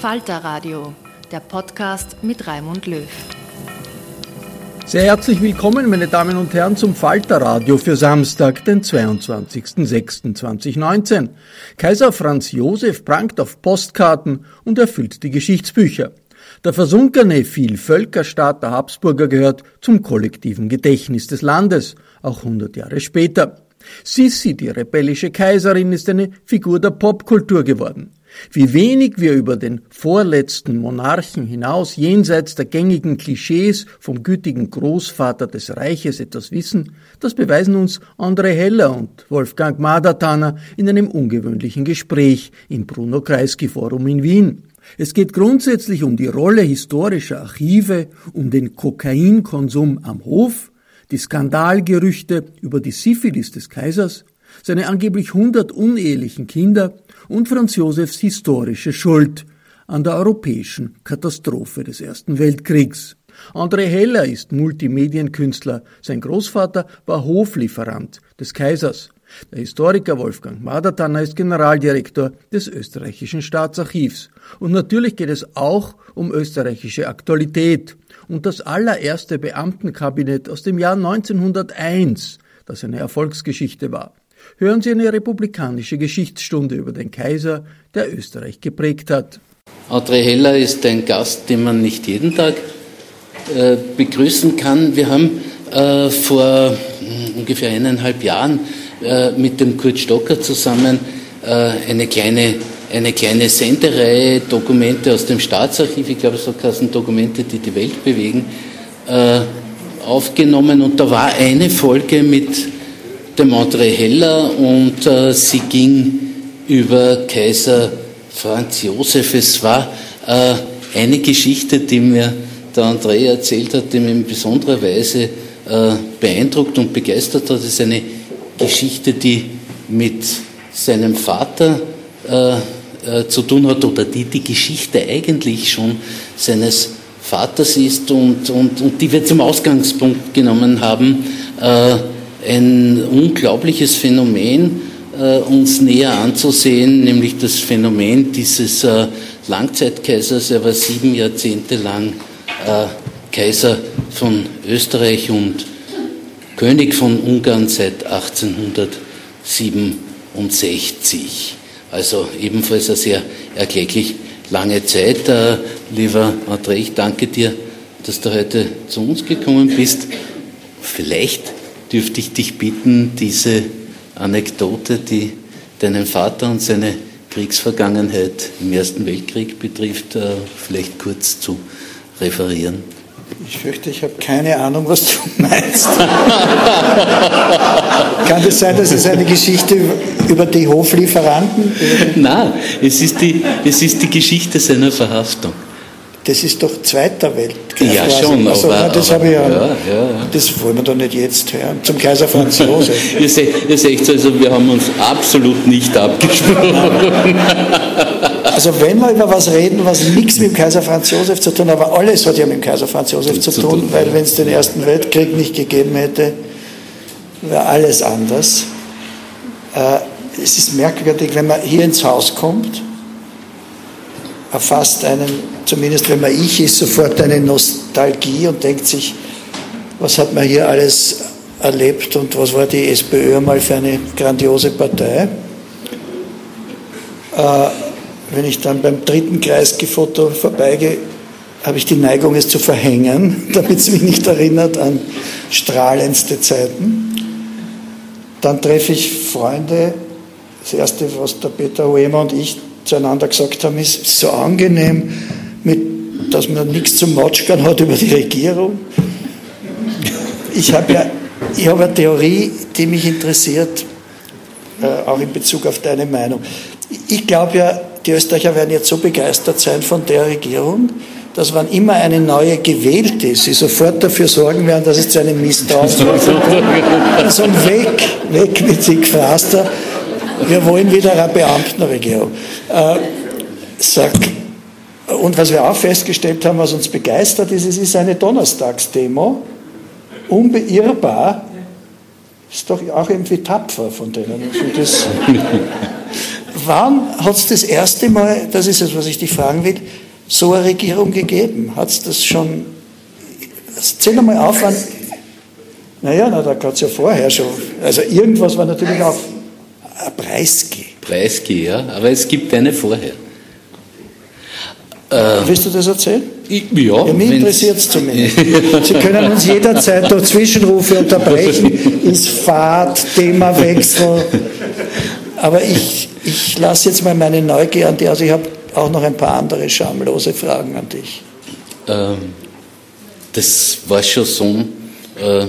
Falter Radio, der Podcast mit Raimund Löw. Sehr herzlich willkommen, meine Damen und Herren, zum Falter Radio für Samstag, den 22.06.2019. Kaiser Franz Josef prangt auf Postkarten und erfüllt die Geschichtsbücher. Der versunkene Vielvölkerstaat der Habsburger gehört zum kollektiven Gedächtnis des Landes, auch 100 Jahre später. Sissi, die rebellische Kaiserin, ist eine Figur der Popkultur geworden. Wie wenig wir über den vorletzten Monarchen hinaus jenseits der gängigen Klischees vom gütigen Großvater des Reiches etwas wissen, das beweisen uns André Heller und Wolfgang Madatana in einem ungewöhnlichen Gespräch im Bruno Kreisky Forum in Wien. Es geht grundsätzlich um die Rolle historischer Archive, um den Kokainkonsum am Hof, die Skandalgerüchte über die Syphilis des Kaisers, seine angeblich hundert unehelichen Kinder und Franz Josefs historische Schuld an der europäischen Katastrophe des Ersten Weltkriegs. André Heller ist Multimedienkünstler, sein Großvater war Hoflieferant des Kaisers. Der Historiker Wolfgang Madertanner ist Generaldirektor des österreichischen Staatsarchivs. Und natürlich geht es auch um österreichische Aktualität und das allererste Beamtenkabinett aus dem Jahr 1901, das eine Erfolgsgeschichte war hören Sie eine republikanische Geschichtsstunde über den Kaiser, der Österreich geprägt hat. André Heller ist ein Gast, den man nicht jeden Tag äh, begrüßen kann. Wir haben äh, vor mh, ungefähr eineinhalb Jahren äh, mit dem Kurt Stocker zusammen äh, eine kleine eine kleine Sendereihe, Dokumente aus dem Staatsarchiv, ich glaube, so heißen Dokumente, die die Welt bewegen, äh, aufgenommen. Und da war eine Folge mit dem André Heller und äh, sie ging über Kaiser Franz Josef. Es war äh, eine Geschichte, die mir der André erzählt hat, die mich in besonderer Weise äh, beeindruckt und begeistert hat. Es ist eine Geschichte, die mit seinem Vater äh, äh, zu tun hat oder die die Geschichte eigentlich schon seines Vaters ist und, und, und die wir zum Ausgangspunkt genommen haben, äh, ein unglaubliches Phänomen äh, uns näher anzusehen, nämlich das Phänomen dieses äh, Langzeitkaisers. Er war sieben Jahrzehnte lang äh, Kaiser von Österreich und König von Ungarn seit 1867. Also ebenfalls eine sehr erkläglich lange Zeit. Äh, lieber André, ich danke dir, dass du heute zu uns gekommen bist. Vielleicht dürfte ich dich bitten, diese Anekdote, die deinen Vater und seine Kriegsvergangenheit im Ersten Weltkrieg betrifft, äh, vielleicht kurz zu referieren. Ich fürchte, ich habe keine Ahnung, was du meinst. Kann es sein, dass es eine Geschichte über die Hoflieferanten? Nein, es ist, die, es ist die Geschichte seiner Verhaftung. Das ist doch Zweiter Weltkrieg. Ja, quasi. schon, Also, aber- das aber- ja, ja, ja. Das wollen wir doch nicht jetzt hören. Zum Kaiser Franz Josef. Ihr seht, ihr seht also, wir haben uns absolut nicht abgesprochen. Also wenn wir über was reden, was nichts mit dem Kaiser Franz Josef zu tun hat, aber alles hat ja mit dem Kaiser Franz Josef zu, Zu tun, tun, weil wenn es den Ersten Weltkrieg nicht gegeben hätte, wäre alles anders. Äh, es ist merkwürdig, wenn man hier ins Haus kommt, erfasst einen, zumindest wenn man ich ist, sofort eine Nostalgie und denkt sich, was hat man hier alles erlebt und was war die SPÖ mal für eine grandiose Partei. Äh, wenn ich dann beim dritten Kreisky-Foto vorbeigehe, habe ich die Neigung, es zu verhängen, damit es mich nicht erinnert an strahlendste Zeiten. Dann treffe ich Freunde. Das Erste, was der Peter Hoemer und ich zueinander gesagt haben, ist, so angenehm, mit, dass man nichts zum Motschkern hat über die Regierung. Ich habe ja Ich habe eine Theorie, die mich interessiert, äh, auch in Bezug auf deine Meinung. Ich glaube ja, die Österreicher werden jetzt so begeistert sein von der Regierung, dass wann immer eine neue gewählt ist, sie sofort dafür sorgen werden, dass es zu einem Misstrauen kommt. so ein Weg, weg mit Siegfraster. Wir wollen wieder eine Beamtenregierung. Äh, sag, und was wir auch festgestellt haben, was uns begeistert ist, es ist eine Donnerstagsdemo, unbeirrbar, ist doch auch irgendwie tapfer von denen. Also das, wann hat es das erste Mal, das ist es, was ich dich fragen will, so eine Regierung gegeben? Hat es das schon, zähl einmal auf, wann, naja, na, da gab es ja vorher schon, also irgendwas war natürlich auch Preisgeh. Preisgeh, ja, aber es gibt eine vorher. Äh, Willst du das erzählen? Ich, ja. ja mich interessiert es zumindest. Sie können uns jederzeit durch Zwischenrufe unterbrechen, ist Fahrt, Themawechsel. Aber ich, ich lasse jetzt mal meine Neugier an dich. Also ich habe auch noch ein paar andere schamlose Fragen an dich. Ähm, das war schon so, äh,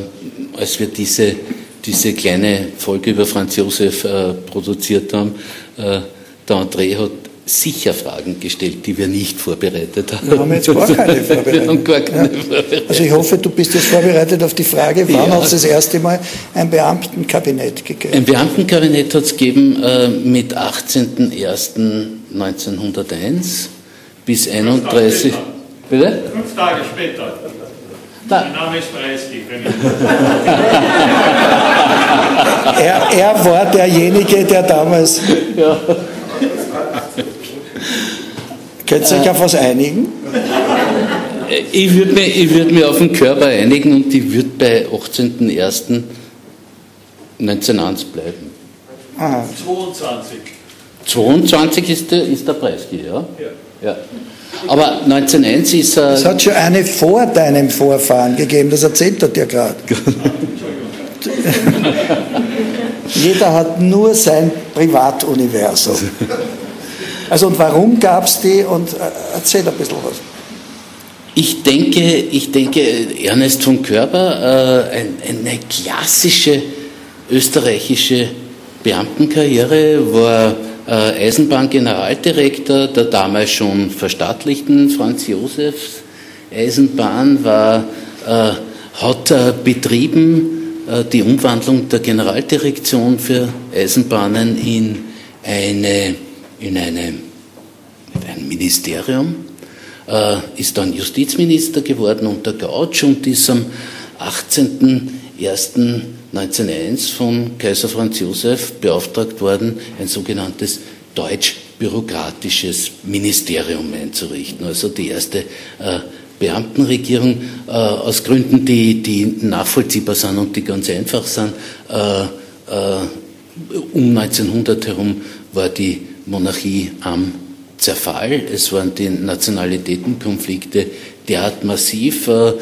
als wir diese, diese kleine Folge über Franz Josef äh, produziert haben. Äh, der André hat sicher Fragen gestellt, die wir nicht vorbereitet haben. Wir haben jetzt gar keine vorbereitet. gar keine ja. vorbereitet. Also ich hoffe, du bist jetzt vorbereitet auf die Frage, wann ja. hat es das erste Mal ein Beamtenkabinett gegeben? Ein Beamtenkabinett hat es gegeben äh, mit 18.01.1901 bis 31. Bitte? Fünf Tage später. Da. Mein Name ist Preisky. er, er war derjenige, der damals. Ja. Könnt ihr euch auf was einigen? Ich würde mich, würd mich auf den Körper einigen und ich würde bei 18.01.1901 bleiben. Aha. 22. 22 ist der, ist der Preis, ja? ja? Ja. Aber 1901 ist. Äh, es hat schon eine vor deinem Vorfahren gegeben, das erzählt er dir gerade. Jeder hat nur sein Privatuniversum. Also und warum gab es die und äh, erzähl ein bisschen was. Ich denke, ich denke, Ernest von Körber, äh, ein, eine klassische österreichische Beamtenkarriere, war Eisenbahngeneraldirektor der damals schon verstaatlichten Franz Josefs Eisenbahn, war, äh, hat äh, betrieben äh, die Umwandlung der Generaldirektion für Eisenbahnen in eine in eine, ein Ministerium, äh, ist dann Justizminister geworden unter Gautsch und ist am 18.01.1901 von Kaiser Franz Josef beauftragt worden, ein sogenanntes deutsch-bürokratisches Ministerium einzurichten. Also die erste äh, Beamtenregierung äh, aus Gründen, die, die nachvollziehbar sind und die ganz einfach sind. Äh, äh, um 1900 herum war die Monarchie am Zerfall. Es waren die Nationalitätenkonflikte derart massiv. Äh,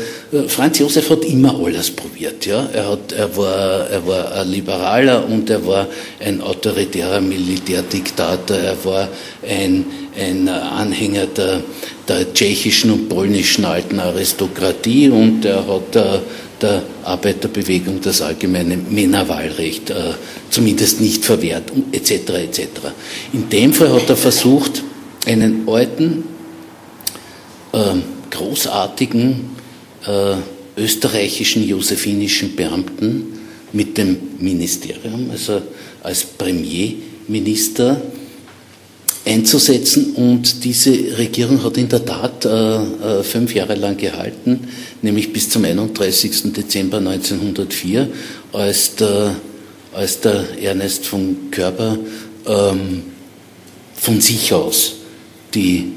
Franz Josef hat immer alles probiert. Ja? Er, hat, er, war, er war ein Liberaler und er war ein autoritärer Militärdiktator. Er war ein, ein Anhänger der, der tschechischen und polnischen alten Aristokratie und er hat äh, der Arbeiterbewegung das allgemeine Männerwahlrecht äh, zumindest nicht verwehrt, etc. etc. In dem Fall hat er versucht, einen alten, äh, großartigen äh, österreichischen josephinischen Beamten mit dem Ministerium, also als Premierminister, einzusetzen. Und diese Regierung hat in der Tat äh, äh fünf Jahre lang gehalten, nämlich bis zum 31. Dezember 1904, als der, als der Ernest von Körber ähm, von sich aus die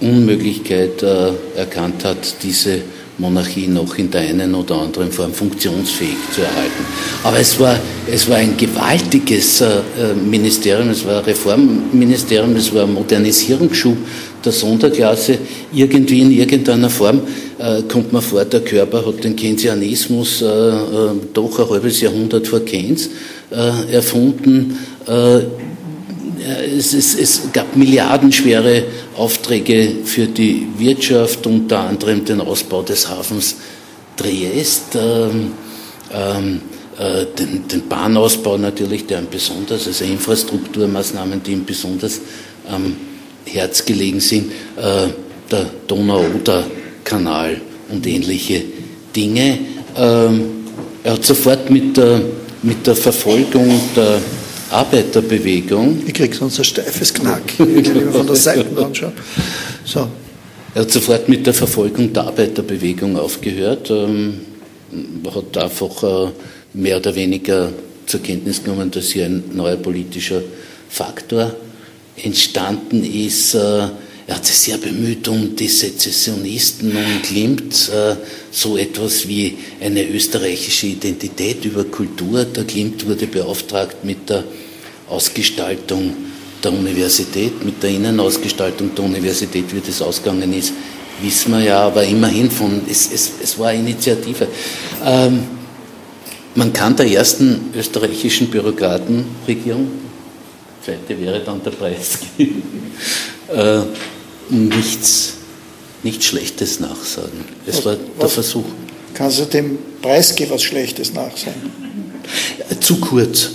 Unmöglichkeit äh, erkannt hat, diese Monarchie noch in der einen oder anderen Form funktionsfähig zu erhalten. Aber es war, es war ein gewaltiges äh, Ministerium, es war ein Reformministerium, es war ein Modernisierungsschub der Sonderklasse. Irgendwie in irgendeiner Form äh, kommt man vor, der Körper hat den Keynesianismus äh, äh doch ein halbes Jahrhundert vor Keynes äh, erfunden äh, es, es, es, gab milliardenschwere Aufträge für die Wirtschaft, unter anderem den Ausbau des Hafens Triest. Ähm, ähm, äh, den, den, Bahnausbau natürlich, der ein besonders, also Infrastrukturmaßnahmen, die ihm besonders am Herz gelegen sind, äh, der Donau-Oder-Kanal und ähnliche Dinge. Ähm, er hat sofort mit der, mit der Verfolgung der Arbeiterbewegung. Ich krieg sonst ein steifes Knack, wenn ich von der Seite anschaue. So. Er hat sofort mit der Verfolgung der Arbeiterbewegung aufgehört, ähm, hat einfach äh, mehr oder weniger zur Kenntnis genommen, dass hier ein neuer politischer Faktor entstanden ist. Äh, er hat sich sehr bemüht um die Sezessionisten und Klimt, äh, so etwas wie eine österreichische Identität über Kultur. Der Klimt wurde beauftragt mit der Ausgestaltung der Universität, mit der Innenausgestaltung der Universität, wie das ausgegangen ist, wissen wir ja, aber immerhin von, es, es, es war eine Initiative. Ähm, man kann der ersten österreichischen Bürokratenregierung, zweite wäre dann der Preisgeber, äh, nichts, nichts Schlechtes nachsagen. Es war der Versuch. Kannst du dem Preisgeber was Schlechtes nachsagen? Zu kurz.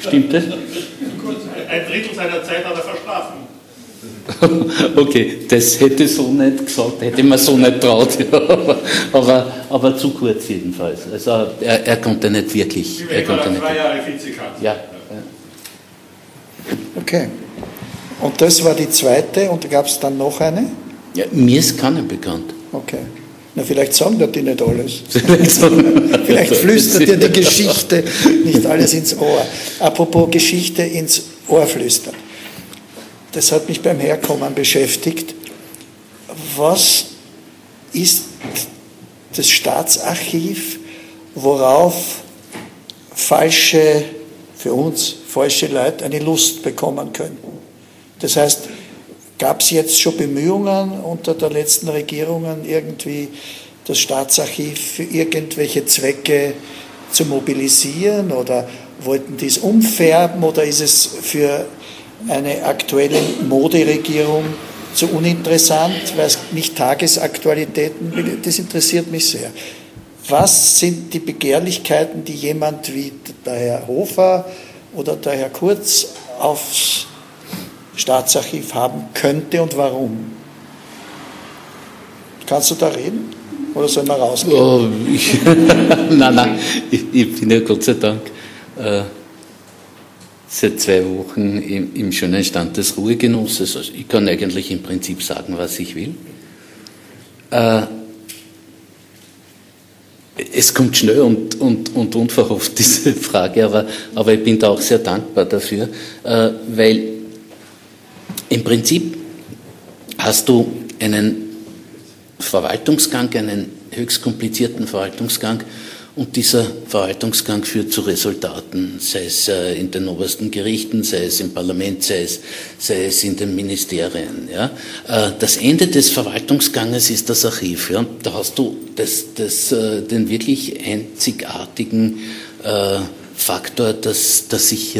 Stimmt das? Ein Drittel seiner Zeit hat er verschlafen. Okay, das hätte ich so nicht gesagt, hätte man so nicht traut, aber, aber zu kurz jedenfalls. Also er, er konnte nicht wirklich. Er konnte nicht. zwei Jahre Vizekanzler. Ja. Okay. Und das war die zweite und gab es dann noch eine? Ja, mir ist keine bekannt. Okay. Na, vielleicht sagen dir die nicht alles. vielleicht flüstert dir die Geschichte nicht alles ins Ohr. Apropos Geschichte ins Ohr flüstern. Das hat mich beim Herkommen beschäftigt. Was ist das Staatsarchiv, worauf falsche, für uns falsche Leute eine Lust bekommen könnten? Das heißt, gab es jetzt schon Bemühungen unter der letzten Regierungen irgendwie das Staatsarchiv für irgendwelche Zwecke zu mobilisieren? Oder wollten die es umfärben? Oder ist es für eine aktuelle Moderegierung zu uninteressant, weil es nicht Tagesaktualitäten, das interessiert mich sehr. Was sind die Begehrlichkeiten, die jemand wie der Herr Hofer oder der Herr Kurz aufs Staatsarchiv haben könnte und warum? Kannst du da reden? Oder sollen wir rausgehen? Oh, ich, nein, nein, ich, ich, bin ja Gott sei Dank äh, seit zwei Wochen im, im, schönen Stand des Ruhegenusses. Also ich kann eigentlich im Prinzip sagen, was ich will. Äh, es kommt schnell und, und, und unverhofft, diese Frage, aber, aber ich bin da auch sehr dankbar dafür, äh, weil im Prinzip hast du einen Verwaltungsgang, einen höchst komplizierten Verwaltungsgang und dieser Verwaltungsgang führt zu Resultaten, sei es äh, in den obersten Gerichten, sei es im Parlament, sei es, sei es in den Ministerien. Ja. Äh, das Ende des Verwaltungsganges ist das Archiv. Ja. Da hast du das, das, äh, den wirklich einzigartigen Faktor, dass, dass sich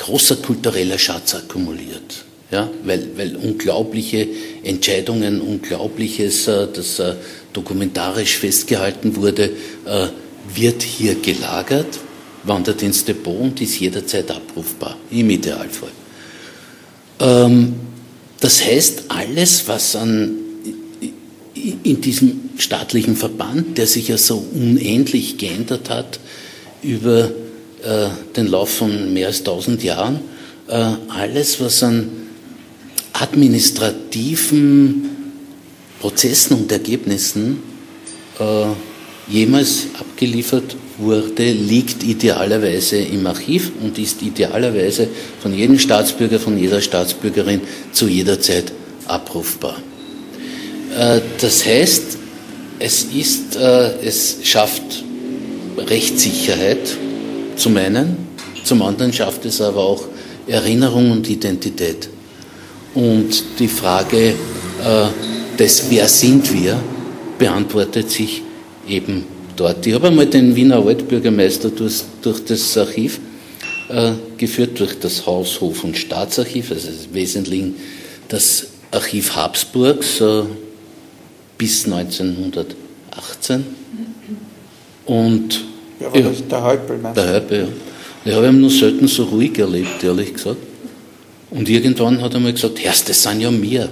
großer kultureller Schatz akkumuliert. Ja, weil, weil unglaubliche Entscheidungen, Unglaubliches, äh, das äh, dokumentarisch festgehalten wurde, äh, wird hier gelagert, wandert ins Depot und ist jederzeit abrufbar, im Idealfall. Ähm, das heißt, alles, was an, in diesem staatlichen Verband, der sich ja so unendlich geändert hat über äh, den Lauf von mehr als 1000 Jahren, äh, alles, was an administrativen Prozessen und Ergebnissen äh, jemals abgeliefert wurde, liegt idealerweise im Archiv und ist idealerweise von jedem Staatsbürger, von jeder Staatsbürgerin zu jeder Zeit abrufbar. Das heißt, es, ist, es schafft Rechtssicherheit, zum einen, zum anderen schafft es aber auch Erinnerung und Identität. Und die Frage äh, des Wer sind wir beantwortet sich eben dort. Ich habe einmal den Wiener Altbürgermeister durch, durch das Archiv äh, geführt, durch das Haus, Hof und Staatsarchiv, also im Wesentlichen das Archiv Habsburgs äh, bis 1900 18. Und ja, ja, der Häupl, meinst Der Häupl, ja. Ich habe ihn nur selten so ruhig erlebt, ehrlich gesagt. Und irgendwann hat er mal gesagt, Herr, das sind ja mir.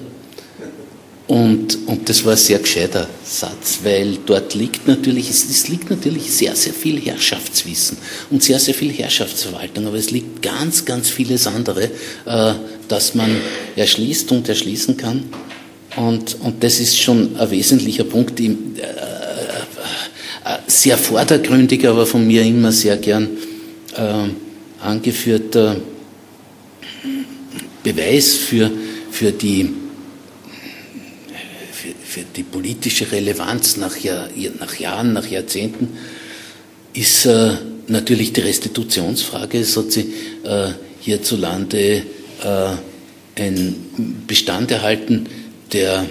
Und, und das war ein sehr gescheiter Satz, weil dort liegt natürlich, es, es, liegt natürlich sehr, sehr viel Herrschaftswissen und sehr, sehr viel Herrschaftsverwaltung, aber es liegt ganz, ganz vieles andere, äh, das man erschließt und erschließen kann. Und, und das ist schon ein wesentlicher Punkt, äh, äh, sehr vordergründig, aber von mir immer sehr gern äh, angeführter Beweis für, für die für die politische Relevanz nach, Jahr, nach Jahren, nach Jahrzehnten, ist äh, natürlich die Restitutionsfrage. Es hat sich äh, hierzulande äh, ein Bestand erhalten, der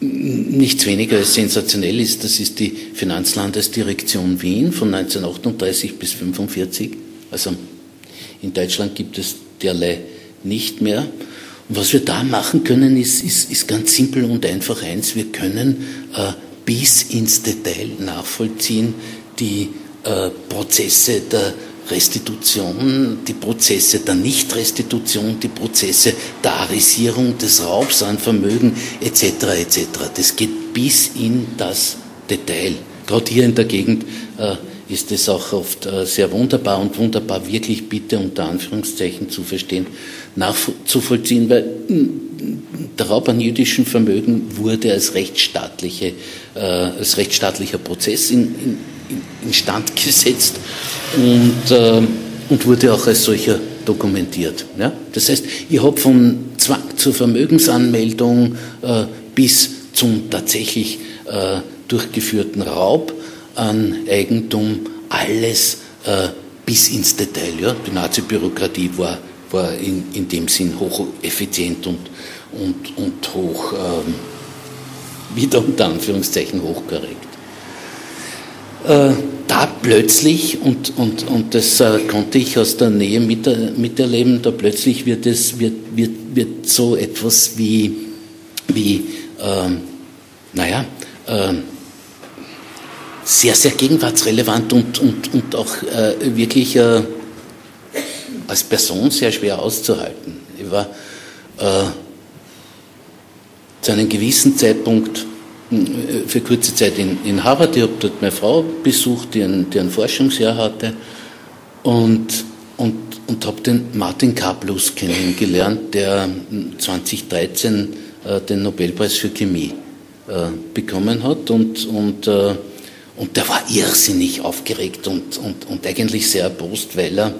nichts weniger als sensationell ist. Das ist die Finanzlandesdirektion Wien von 1938 bis 1945. Also in Deutschland gibt es derlei nicht mehr. Und was wir da machen können, ist, ist, ist ganz simpel und einfach eins. Wir können äh, bis ins Detail nachvollziehen die äh, Prozesse der Restitution, die Prozesse der Nichtrestitution, die Prozesse der Arisierung des Raubs an Vermögen etc. etc. Das geht bis in das Detail. Gerade hier in der Gegend äh, ist es auch oft äh, sehr wunderbar und wunderbar wirklich bitte unter Anführungszeichen zu verstehen, nachzuvollziehen, weil hm, der Raub an jüdischem Vermögen wurde als, rechtsstaatliche, äh, als rechtsstaatlicher Prozess in, in, instand gesetzt und, äh, und wurde auch als solcher dokumentiert. Ja? Das heißt, ich habe von Zwang zur Vermögensanmeldung bis zum tatsächlich durchgeführten Raub an Eigentum alles äh, bis ins Detail. Ja? Die Nazi-Bürokratie war, war in, in dem Sinn hocheffizient und, und, und hoch, ähm, wieder unter Anführungszeichen hochkorrekt. Äh, da plötzlich, und, und, und das äh, konnte ich aus der Nähe mit, miterleben, da plötzlich wird, es, wird, wird, wird so etwas wie, wie ähm, naja, ähm, sehr, sehr gegenwartsrelevant und, und, und auch äh, wirklich äh, als Person sehr schwer auszuhalten. Ich war äh, zu einem gewissen Zeitpunkt äh, für kurze Zeit in, in Harvard. Ich habe dort meine Frau besucht, die ein, die ein Forschungsjahr hatte und, und, und habe den Martin Kaplus kennengelernt, der 2013 äh, den Nobelpreis für Chemie äh, bekommen hat und, und und der war irrsinnig aufgeregt und, und, und eigentlich sehr erbost, weil er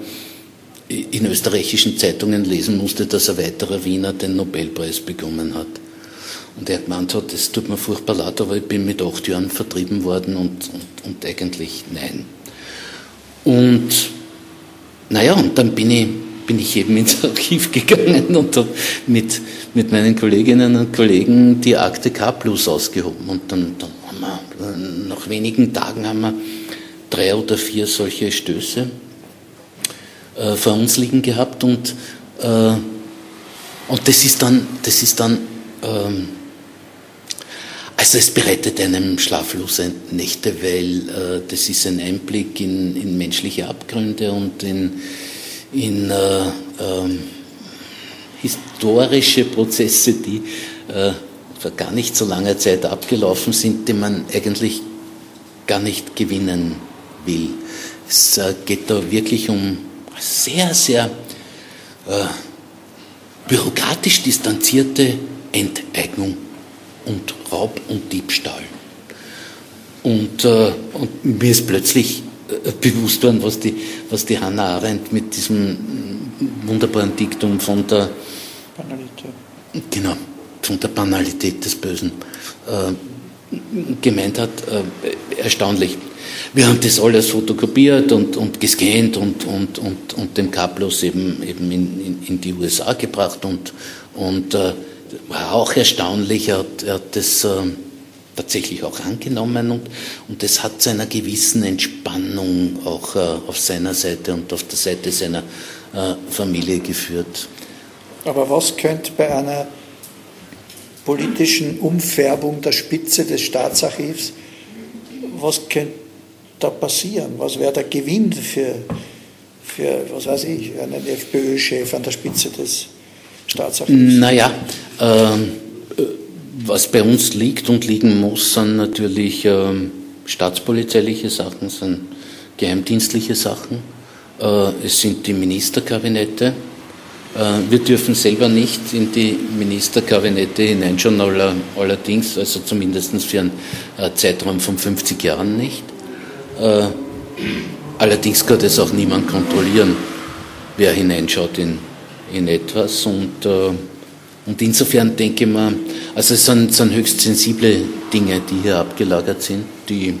in österreichischen Zeitungen lesen musste, dass ein weiterer Wiener den Nobelpreis bekommen hat. Und er gemeint hat, es tut mir furchtbar leid, aber ich bin mit acht Jahren vertrieben worden und, und, und eigentlich nein. Und naja, und dann bin ich, bin ich eben ins Archiv gegangen und habe mit, mit meinen Kolleginnen und Kollegen die Akte K Plus ausgehoben. Und dann, dann nach wenigen Tagen haben wir drei oder vier solche Stöße äh, vor uns liegen gehabt und, äh, und das ist dann, das ist dann ähm, also es bereitet einem schlaflose Nächte, weil äh, das ist ein Einblick in, in menschliche Abgründe und in, in äh, ähm, historische Prozesse, die äh, vor gar nicht so langer Zeit abgelaufen sind, die man eigentlich gar nicht gewinnen will. Es äh, geht da wirklich um sehr, sehr äh, bürokratisch distanzierte Enteignung und Raub und Diebstahl. Und, äh, und mir ist plötzlich äh, bewusst worden, was die, was die Hannah Arendt mit diesem wunderbaren Diktum von der Banalität. Genau, von der Banalität des Bösen äh, gemeint hat, äh, erstaunlich. Wir haben das alles fotokopiert und, und gescannt und, und, und, und den Kablos eben, eben in, in, in die USA gebracht und, und äh, war auch erstaunlich. Er hat, er hat das äh, tatsächlich auch angenommen und, und das hat zu einer gewissen Entspannung auch äh, auf seiner Seite und auf der Seite seiner äh, Familie geführt. Aber was könnte bei einer politischen Umfärbung der Spitze des Staatsarchivs was könnte da passieren? Was wäre der Gewinn für, für, was weiß ich, einen FPÖ-Chef an der Spitze des Staatsarchivs? Naja, ähm, was bei uns liegt und liegen muss, sind natürlich ähm, staatspolizeiliche Sachen, sind geheimdienstliche Sachen. Äh, es sind die Ministerkabinette. Äh, wir dürfen selber nicht in die Ministerkabinette hineinschauen, allerdings, also zumindest für einen äh, Zeitraum von 50 Jahren nicht. Allerdings kann das auch niemand kontrollieren, wer hineinschaut in, in etwas. Und, und insofern denke ich mir, also es sind, sind höchst sensible Dinge, die hier abgelagert sind, die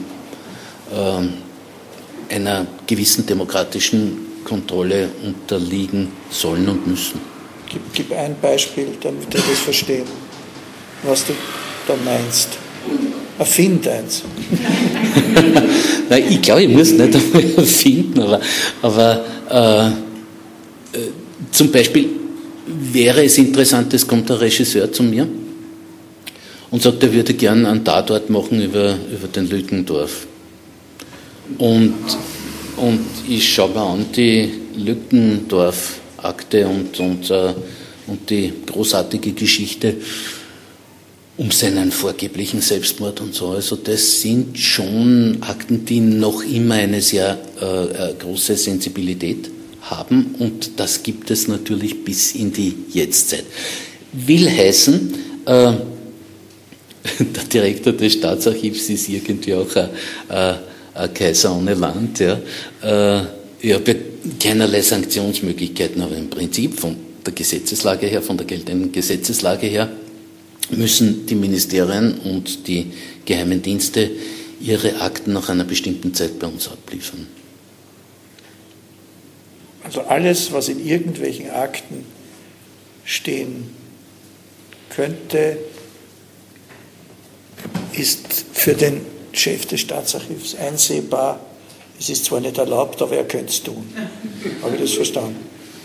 einer gewissen demokratischen Kontrolle unterliegen sollen und müssen. Gib, gib ein Beispiel, damit wir das verstehen, was du da meinst. Erfind eins. Nein, ich glaube, ich muss nicht einmal erfinden, aber, aber äh, äh, zum Beispiel wäre es interessant, es kommt ein Regisseur zu mir und sagt, er würde gern einen Tatort machen über, über den Lückendorf. Und, und ich schaue mir an die Lückendorf-Akte und, und, äh, und die großartige Geschichte um seinen vorgeblichen Selbstmord und so. Also das sind schon Akten, die noch immer eine sehr äh, äh große Sensibilität haben und das gibt es natürlich bis in die Jetztzeit. Will heißen, äh, der Direktor des Staatsarchivs ist irgendwie auch ein, äh, äh, Kaiser ohne Land. Ja. Äh, ich habe keinerlei Sanktionsmöglichkeiten, aber im Prinzip von der Gesetzeslage her, von der geltenden Gesetzeslage her, müssen die Ministerien und die geheimen Dienste ihre Akten nach einer bestimmten Zeit bei uns abliefern. Also alles, was in irgendwelchen Akten stehen könnte, ist für den Chef des Staatsarchivs einsehbar. Es ist zwar nicht erlaubt, aber er könnte es tun. Habe ich das verstanden?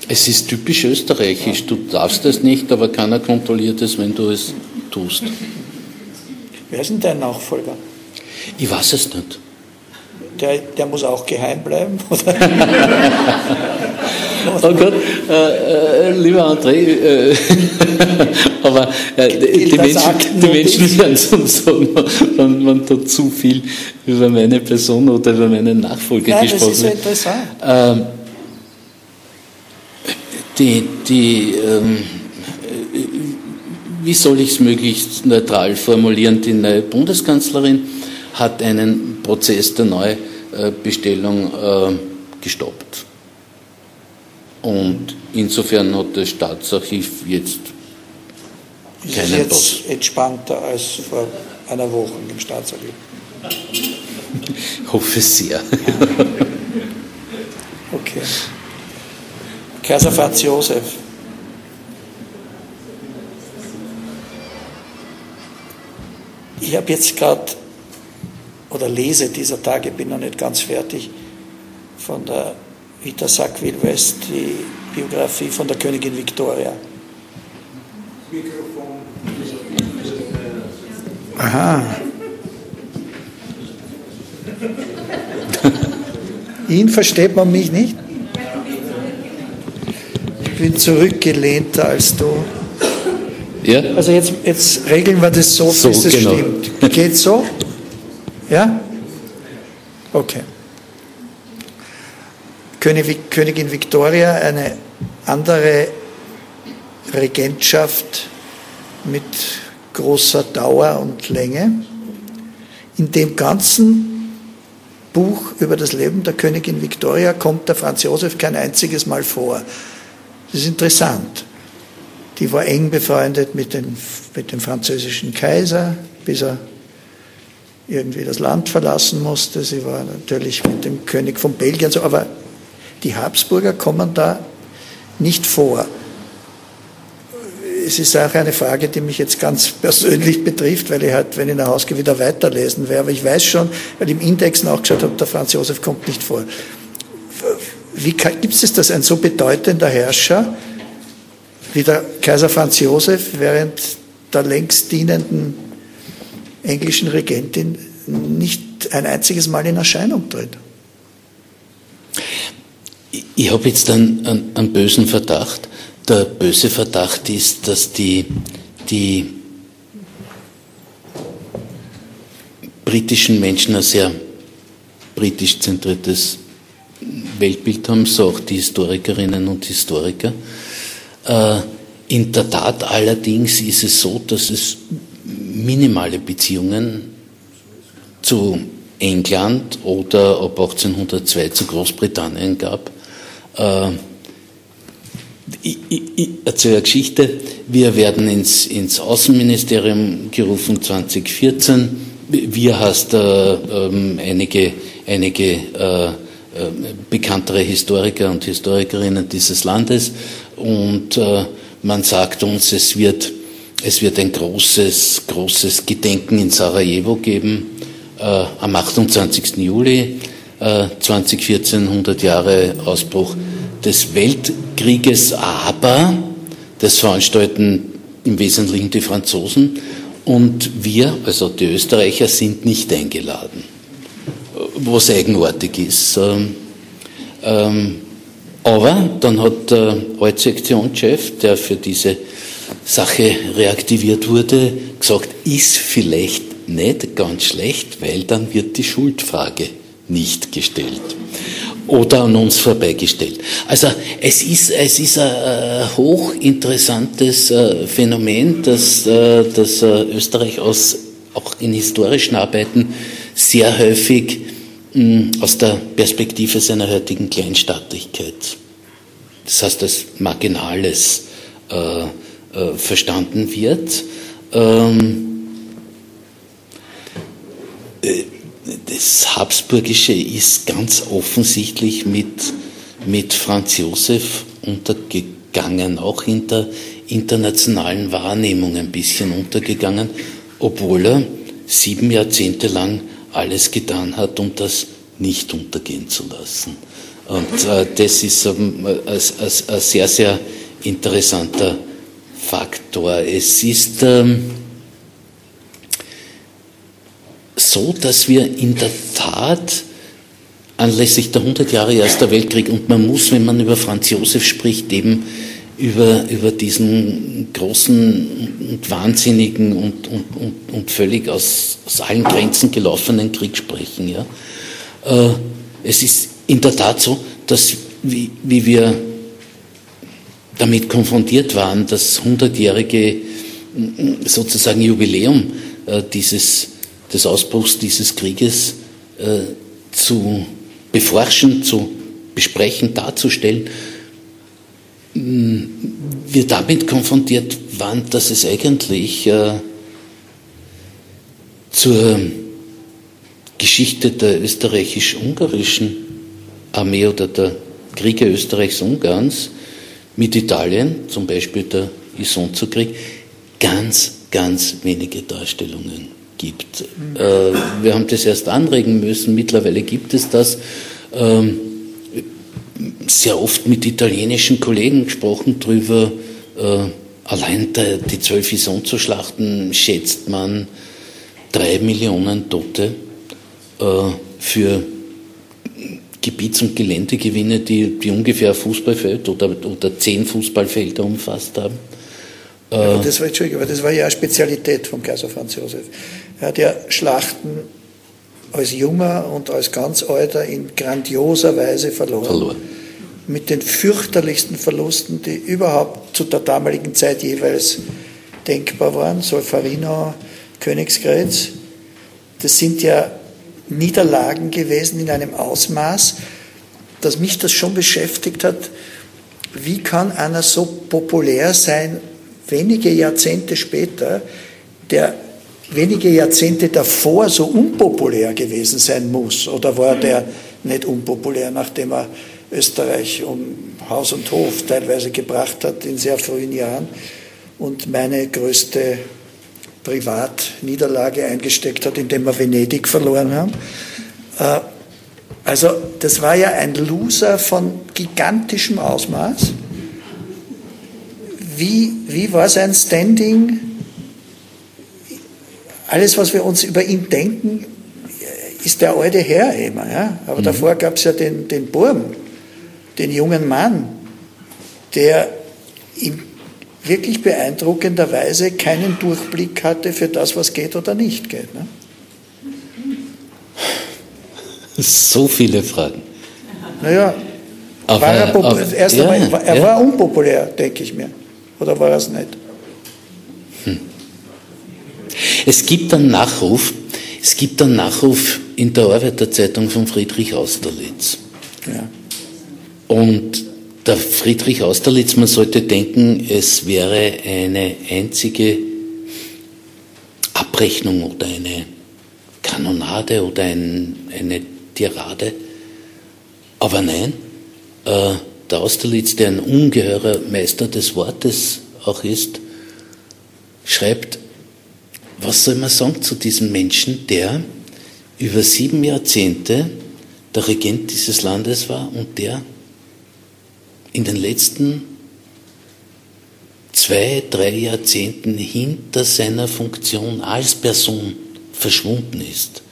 Es ist typisch österreichisch. Du darfst es nicht, aber keiner kontrolliert es, wenn du es tust. Wer ist denn dein Nachfolger? Ich weiß es nicht. Der, der muss auch geheim bleiben? Oder? oh Gott, äh, äh, lieber André, äh, aber äh, die, Menschen, die Menschen werden sonst sagen, wenn man da zu viel über meine Person oder über meinen Nachfolger Nein, gesprochen. Das ist so interessant. Ähm, die, die, ähm, wie soll ich es möglichst neutral formulieren? Die neue Bundeskanzlerin hat einen Prozess der Neubestellung äh, gestoppt. Und insofern hat das Staatsarchiv jetzt ist keinen jetzt Boss. entspannter als vor einer Woche im Staatsarchiv? Ich hoffe sehr. okay. Kaiser Franz Josef. Ich habe jetzt gerade oder lese dieser Tage, bin noch nicht ganz fertig, von der Rita Sackville West, die Biografie von der Königin Victoria. Aha. Ihn versteht man mich nicht? Ich bin zurückgelehnter als du. Ja? Also jetzt, jetzt regeln wir das so, so bis es genau. stimmt. Geht so? Ja? Okay. Königin Victoria eine andere Regentschaft mit großer Dauer und Länge. In dem ganzen Buch über das Leben der Königin Victoria kommt der Franz Josef kein einziges Mal vor. Das ist interessant. Die war eng befreundet mit, den, mit dem französischen Kaiser, bis er irgendwie das Land verlassen musste. Sie war natürlich mit dem König von Belgien so, aber die Habsburger kommen da nicht vor. Es ist auch eine Frage, die mich jetzt ganz persönlich betrifft, weil ich halt, wenn ich nach Hause gehe, wieder weiterlesen werde. Aber ich weiß schon, weil ich im Index nachgeschaut habe, der Franz Josef kommt nicht vor. Wie gibt es, dass ein so bedeutender Herrscher wie der Kaiser Franz Josef während der längst dienenden englischen Regentin nicht nicht ein einziges Mal in Erscheinung tritt. Ich habe jetzt einen, einen, einen, bösen Verdacht. Der böse Verdacht ist, dass die, die britischen Menschen ein sehr britisch zentriertes Weltbild haben, so auch die Historikerinnen und Historiker. Äh, in der Tat allerdings ist es so, dass es minimale Beziehungen zu England oder ab 1802 zu Großbritannien gab. Ich, ich, ich erzähle eine Geschichte. Wir werden ins, ins Außenministerium gerufen 2014. Wir hast äh, ähm, einige, einige äh, äh, bekanntere Historiker und Historikerinnen dieses Landes und äh, man sagt uns, es wird, es wird ein großes, großes Gedenken in Sarajevo geben äh, am 28. Juli äh, 2014, 100 Jahre Ausbruch des Weltkrieges, aber das veranstalten im Wesentlichen die Franzosen und wir, also die Österreicher, sind nicht eingeladen, was eigenartig ist. Ähm, ähm, aber dann hat der Altsektionschef, der für diese Sache reaktiviert wurde, gesagt, ist vielleicht nicht ganz schlecht, weil dann wird die Schuldfrage nicht gestellt oder an uns vorbeigestellt. Also es ist, es ist ein hochinteressantes äh, Phänomen, dass, äh, dass äh, Österreich aus, auch in historischen Arbeiten sehr häufig aus der Perspektive seiner heutigen Kleinstaatlichkeit, das heißt als Marginales, äh, äh, verstanden wird. Ähm, äh, das Habsburgische ist ganz offensichtlich mit, mit Franz Josef untergegangen, auch in der internationalen Wahrnehmung ein bisschen untergegangen, obwohl er sieben Jahrzehnte lang alles getan hat, um das nicht untergehen zu lassen. Und äh, das ist ähm, ein, sehr, sehr interessanter Faktor. Es ist ähm, so, dass wir in der Tat anlässlich der 100 Jahre Erster Weltkrieg, und man muss, wenn man über Franz Josef spricht, eben über, über diesen großen und wahnsinnigen und, und, und, und völlig aus, aus allen Grenzen gelaufenen Krieg sprechen. Ja? Äh, es ist in der Tat so, dass wie, wie wir damit konfrontiert waren, das 100-jährige sozusagen Jubiläum äh, dieses, des Ausbruchs dieses Krieges äh, zu beforschen, zu besprechen, darzustellen, wir damit konfrontiert waren, dass es eigentlich äh, zur Geschichte der österreichisch-ungarischen Armee oder der Kriege Österreichs-Ungarns mit Italien, zum Beispiel der Isonzo-Krieg, ganz, ganz wenige Darstellungen gibt. Äh, wir haben das erst anregen müssen, mittlerweile gibt es das. Ähm, sehr oft mit italienischen Kollegen gesprochen drüber. Äh, allein der, die zwölf Isonzo-Schlachten schätzt man drei Millionen Tote äh, für Gebiets- und Geländegewinne, die, die ungefähr ein Fußballfeld oder, oder zehn Fußballfelder umfasst haben. Ja, das, war, aber das war ja eine Spezialität von Kaiser Franz Josef. Er hat ja Schlachten als Junger und als ganz Alter in grandioser Weise verloren. verloren. Mit den fürchterlichsten Verlusten, die überhaupt zu der damaligen Zeit jeweils denkbar waren. Solferino, Königsgrätz. Das sind ja Niederlagen gewesen in einem Ausmaß, dass mich das schon beschäftigt hat. Wie kann einer so populär sein, wenige Jahrzehnte später, der wenige Jahrzehnte davor so unpopulär gewesen sein muss? Oder war der nicht unpopulär, nachdem er Österreich um Haus und Hof teilweise gebracht hat in sehr frühen Jahren und meine größte Privatniederlage eingesteckt hat, indem wir Venedig verloren haben. Äh, also das war ja ein Loser von gigantischem Ausmaß. Wie, wie war sein Standing? Alles, was wir uns über ihn denken, ist der alte Herr immer. Ja? Aber mhm. davor gab es ja den, den Burm, den jungen Mann, der in wirklich beeindruckender Weise keinen Durchblick hatte für das, was geht oder nicht geht. Ne? So viele Fragen. Naja, aber, war er, aber, ja, einmal, er ja. war unpopulär, denke ich mir. Oder war er es nicht? Es gibt einen Nachruf, es gibt einen Nachruf in der Arbeiterzeitung von Friedrich Austerlitz. Ja. Und der Friedrich Austerlitz, man sollte denken, es wäre eine einzige Abrechnung oder eine Kanonade oder ein, eine Tirade. Aber nein, äh, der Austerlitz, der ein ungeheurer Meister des Wortes auch ist, schreibt, was soll man sagen zu diesem Menschen, der über sieben Jahrzehnte der Regent dieses Landes war und der in den letzten zwei, drei Jahrzehnten hinter seiner Funktion als Person verschwunden ist,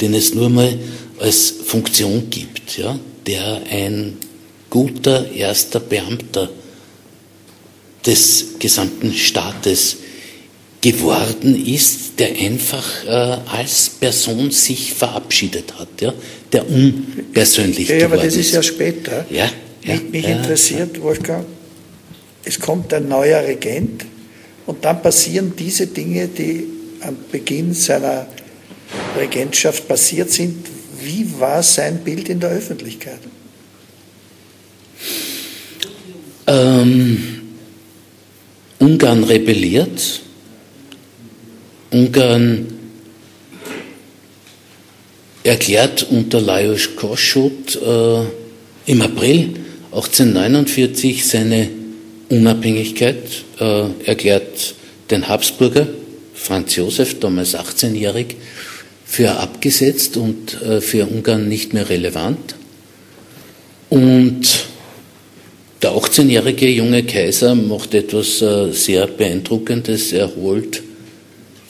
den es nur mal als Funktion gibt, ja, der ein guter erster Beamter des gesamten Staates geworden ist, der einfach äh, als Person sich verabschiedet hat, ja, der unpersönlich ja, geworden aber das ist ja später. Ja, ja, mich, mich ja, interessiert, Wolfgang, es kommt ein neuer Regent und dann passieren diese Dinge, die am Beginn seiner Regentschaft passiert sind. Wie war sein Bild in der Öffentlichkeit? Ähm, Ungarn rebelliert Ungarn erklärt unter Lajos Kossuth äh, im April 1849 seine Unabhängigkeit, äh, erklärt den Habsburger Franz Josef, damals 18-jährig, für abgesetzt und äh, für Ungarn nicht mehr relevant. Und der 18-jährige junge Kaiser macht etwas äh, sehr Beeindruckendes. Er holt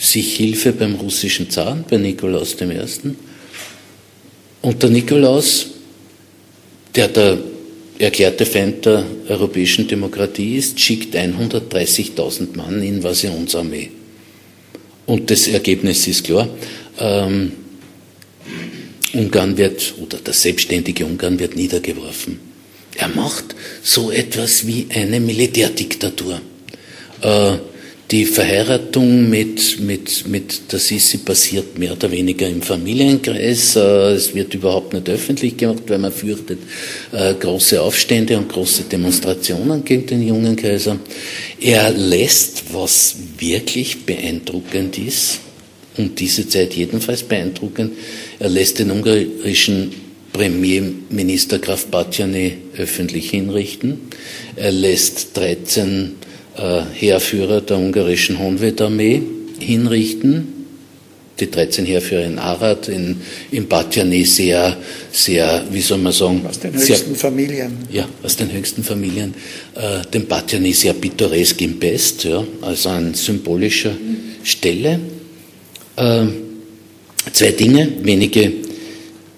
sich Hilfe beim russischen Zaren, bei Nikolaus I. Und der Nikolaus, der der erklärte Feind der europäischen Demokratie ist, schickt 130.000 Mann Invasionsarmee. Und das Ergebnis ist klar. Ähm, Ungarn wird, oder das selbstständige Ungarn wird niedergeworfen. Er macht so etwas wie eine Militärdiktatur. Äh, die Verheiratung mit, mit, mit der Sissi passiert mehr oder weniger im Familienkreis. Äh, es wird überhaupt nicht öffentlich gemacht, weil man fürchtet äh, große Aufstände und große Demonstrationen gegen den jungen Kaiser. Er lässt, was wirklich beeindruckend ist, und diese Zeit jedenfalls beeindruckend, er lässt den ungarischen Premierminister Graf Batjane öffentlich hinrichten. Er lässt 13 äh, Heerführer der ungarischen Honvedarmee hinrichten. Die 13 Heerführer in Arad, in, in Batjani sehr, sehr, wie soll man sagen? Aus den höchsten sehr, Familien. Ja, aus den höchsten Familien. Äh, den Batjani sehr pittoresk im Best, ja, also an symbolischer Stelle. Äh, zwei Dinge, wenige,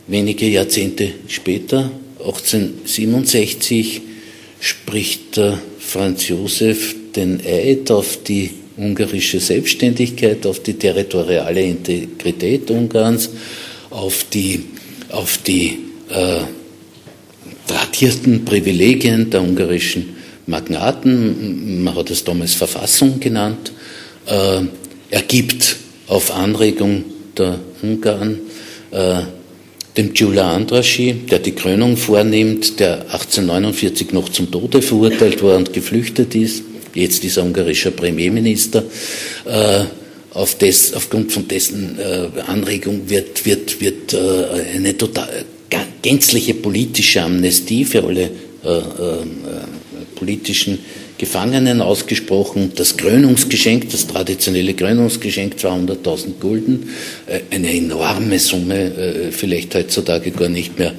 wenige Jahrzehnte später, 1867, spricht Franz Josef den Eid auf die ungarische Selbstständigkeit, auf die territoriale Integrität Ungarns, auf die, auf die äh, tradierten Privilegien der ungarischen Magnaten, man hat es damals Verfassung genannt, äh, er gibt auf Anregung der Ungarn äh, dem Gyula Andraschi, der die Krönung vornimmt, der 1849 noch zum Tode verurteilt war und geflüchtet ist, jetzt ist er ungarischer Premierminister, äh, auf des, aufgrund von dessen äh, Anregung wird, wird, wird äh, eine total, gänzliche politische Amnestie für alle äh, äh, politischen Gefangenen ausgesprochen. Das Krönungsgeschenk, das traditionelle Krönungsgeschenk, 200.000 Gulden, äh, eine enorme Summe, vielleicht heutzutage gar nicht mehr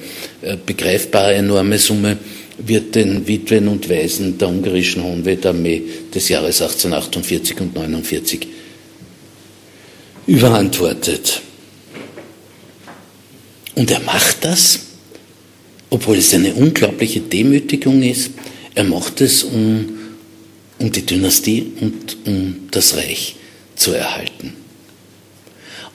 begreifbare enorme Summe, wird den Witwen und Waisen der ungarischen Hohenwetterarmee des Jahres 1848 und 49 überantwortet. Und er macht das, obwohl es eine unglaubliche Demütigung ist, er macht es, um, um die Dynastie und um das Reich zu erhalten.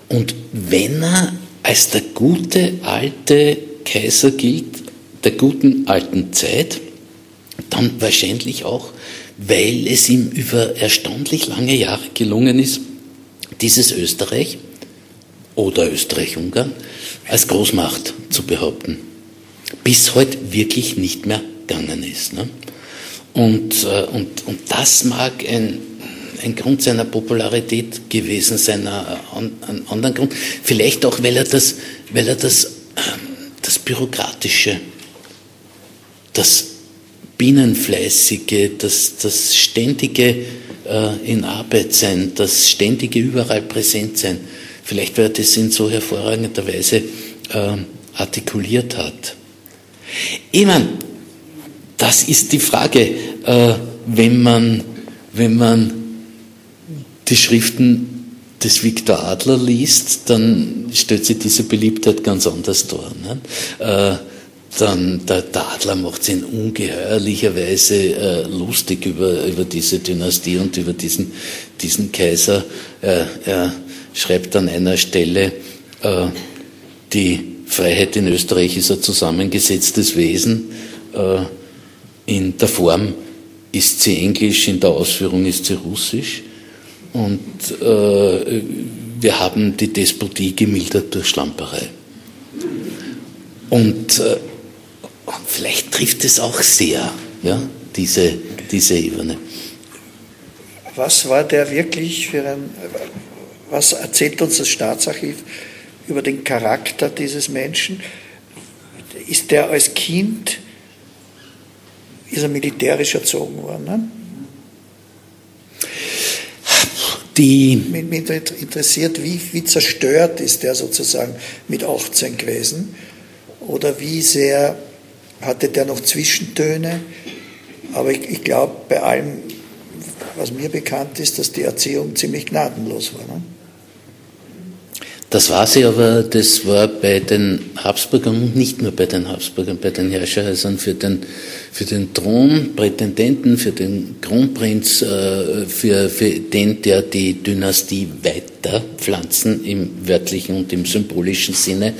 Und wenn er als der gute alte Kaiser gilt, der guten alten Zeit, dann wahrscheinlich auch, weil es ihm über erstaunlich lange Jahre gelungen ist, dieses Österreich oder Österreich-Ungarn als Großmacht zu behaupten. Bis heute wirklich nicht mehr gegangen ist. Ne? Und, äh, und, und das mag ein, ein Grund seiner Popularität gewesen sein, ein anderer Grund. Vielleicht auch, weil er das, weil er das, ähm, das Bürokratische, das Bienenfleißige, das, das ständige äh, in Arbeit sein, das ständige überall präsent sein, vielleicht weil er das in so hervorragender Weise äh, artikuliert hat. Ich meine, das ist die Frage, äh, wenn, man, wenn man die Schriften des Viktor Adler liest, dann stellt sich diese Beliebtheit ganz anders dar. Ne? Dann der, der Adler macht sich in ungeheuerlicher Weise äh, lustig über, über diese Dynastie und über diesen, diesen Kaiser. Äh, er schreibt an einer Stelle, äh, die Freiheit in Österreich ist ein zusammengesetztes Wesen. Äh, in der Form ist sie Englisch, in der Ausführung ist sie Russisch. Und äh, wir haben die Despotie gemildert durch Schlamperei. Und äh, vielleicht trifft es auch sehr, ja, diese, diese Ebene. Was war der wirklich für ein, was erzählt uns das Staatsarchiv über den Charakter dieses Menschen? Ist der als Kind, ist er militärisch erzogen worden? Ne? Die mich interessiert, wie, wie zerstört ist der sozusagen mit 18 gewesen oder wie sehr hatte der noch Zwischentöne. Aber ich, ich glaube, bei allem, was mir bekannt ist, dass die Erziehung ziemlich gnadenlos war. Ne? Das war sie, aber das war bei den Habsburgern und nicht nur bei den Habsburgern, bei den Herrscherhäusern für den, für den Thronprätendenten, für den Kronprinz, äh, für, für den, der die Dynastie weiter pflanzen im wörtlichen und im symbolischen Sinne,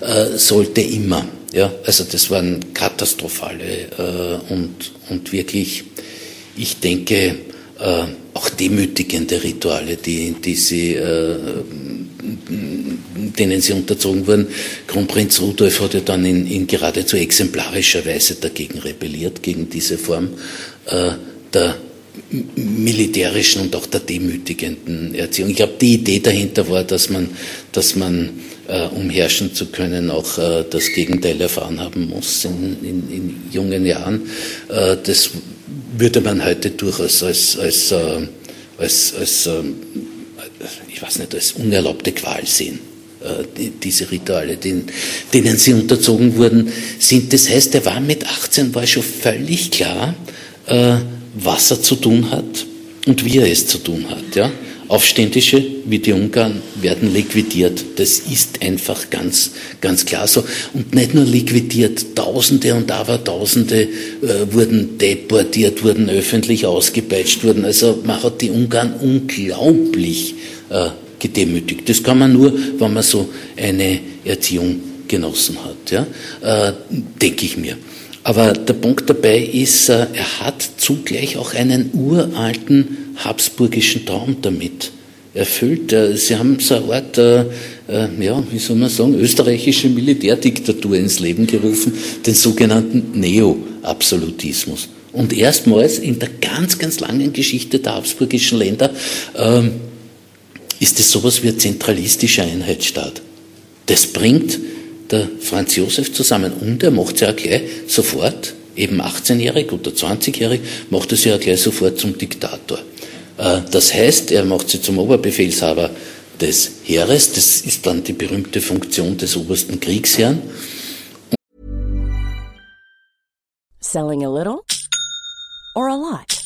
äh, sollte immer. Ja, also das waren katastrophale äh, und, und wirklich, ich denke, auch demütigende Rituale, die, die sie denen sie unterzogen wurden. Kronprinz Rudolf hat ja dann in, in geradezu exemplarischer Weise dagegen rebelliert, gegen diese Form äh, der militärischen und auch der demütigenden Erziehung. Ich glaube, die Idee dahinter war, dass man, dass man äh, um herrschen zu können, auch äh, das Gegenteil erfahren haben muss in, in, in jungen Jahren. Äh, das würde man heute durchaus als, als, äh, als, als ähm, ich weiß nicht, als unerlaubte Qual sehen. Äh, diese Rituale, denen sie unterzogen wurden, sind. Das heißt, er war mit 18, war schon völlig klar, äh, was er zu tun hat und wie er es zu tun hat. Ja? Aufständische wie die Ungarn werden liquidiert. Das ist einfach ganz, ganz klar so. Und nicht nur liquidiert, Tausende und Abertausende äh, wurden deportiert, wurden öffentlich ausgepeitscht, wurden. Also man hat die Ungarn unglaublich äh, gedemütigt. Das kann man nur, wenn man so eine Erziehung genossen hat, ja? Äh, denke ich mir. Aber der Punkt dabei ist, äh, er hat zugleich auch einen uralten habsburgischen Traum damit erfüllt. Äh, sie haben so eine Art, äh, ja, wie soll man sagen, österreichische Militärdiktatur ins Leben gerufen, den sogenannten Neo-Absolutismus. Und erstmals in der ganz, ganz langen Geschichte der habsburgischen Länder ähm, ist es sowas wie ein zentralistischer Einheitsstaat. Das bringt der Franz Josef zusammen und er macht es ja gleich sofort, eben 18-jährig oder 20-jährig, macht es ja gleich sofort zum Diktator. Äh, das heißt, er macht sie zum Oberbefehlshaber des Heeres, das ist dann die berühmte Funktion des obersten Kriegsherrn. Selling a little or a lot?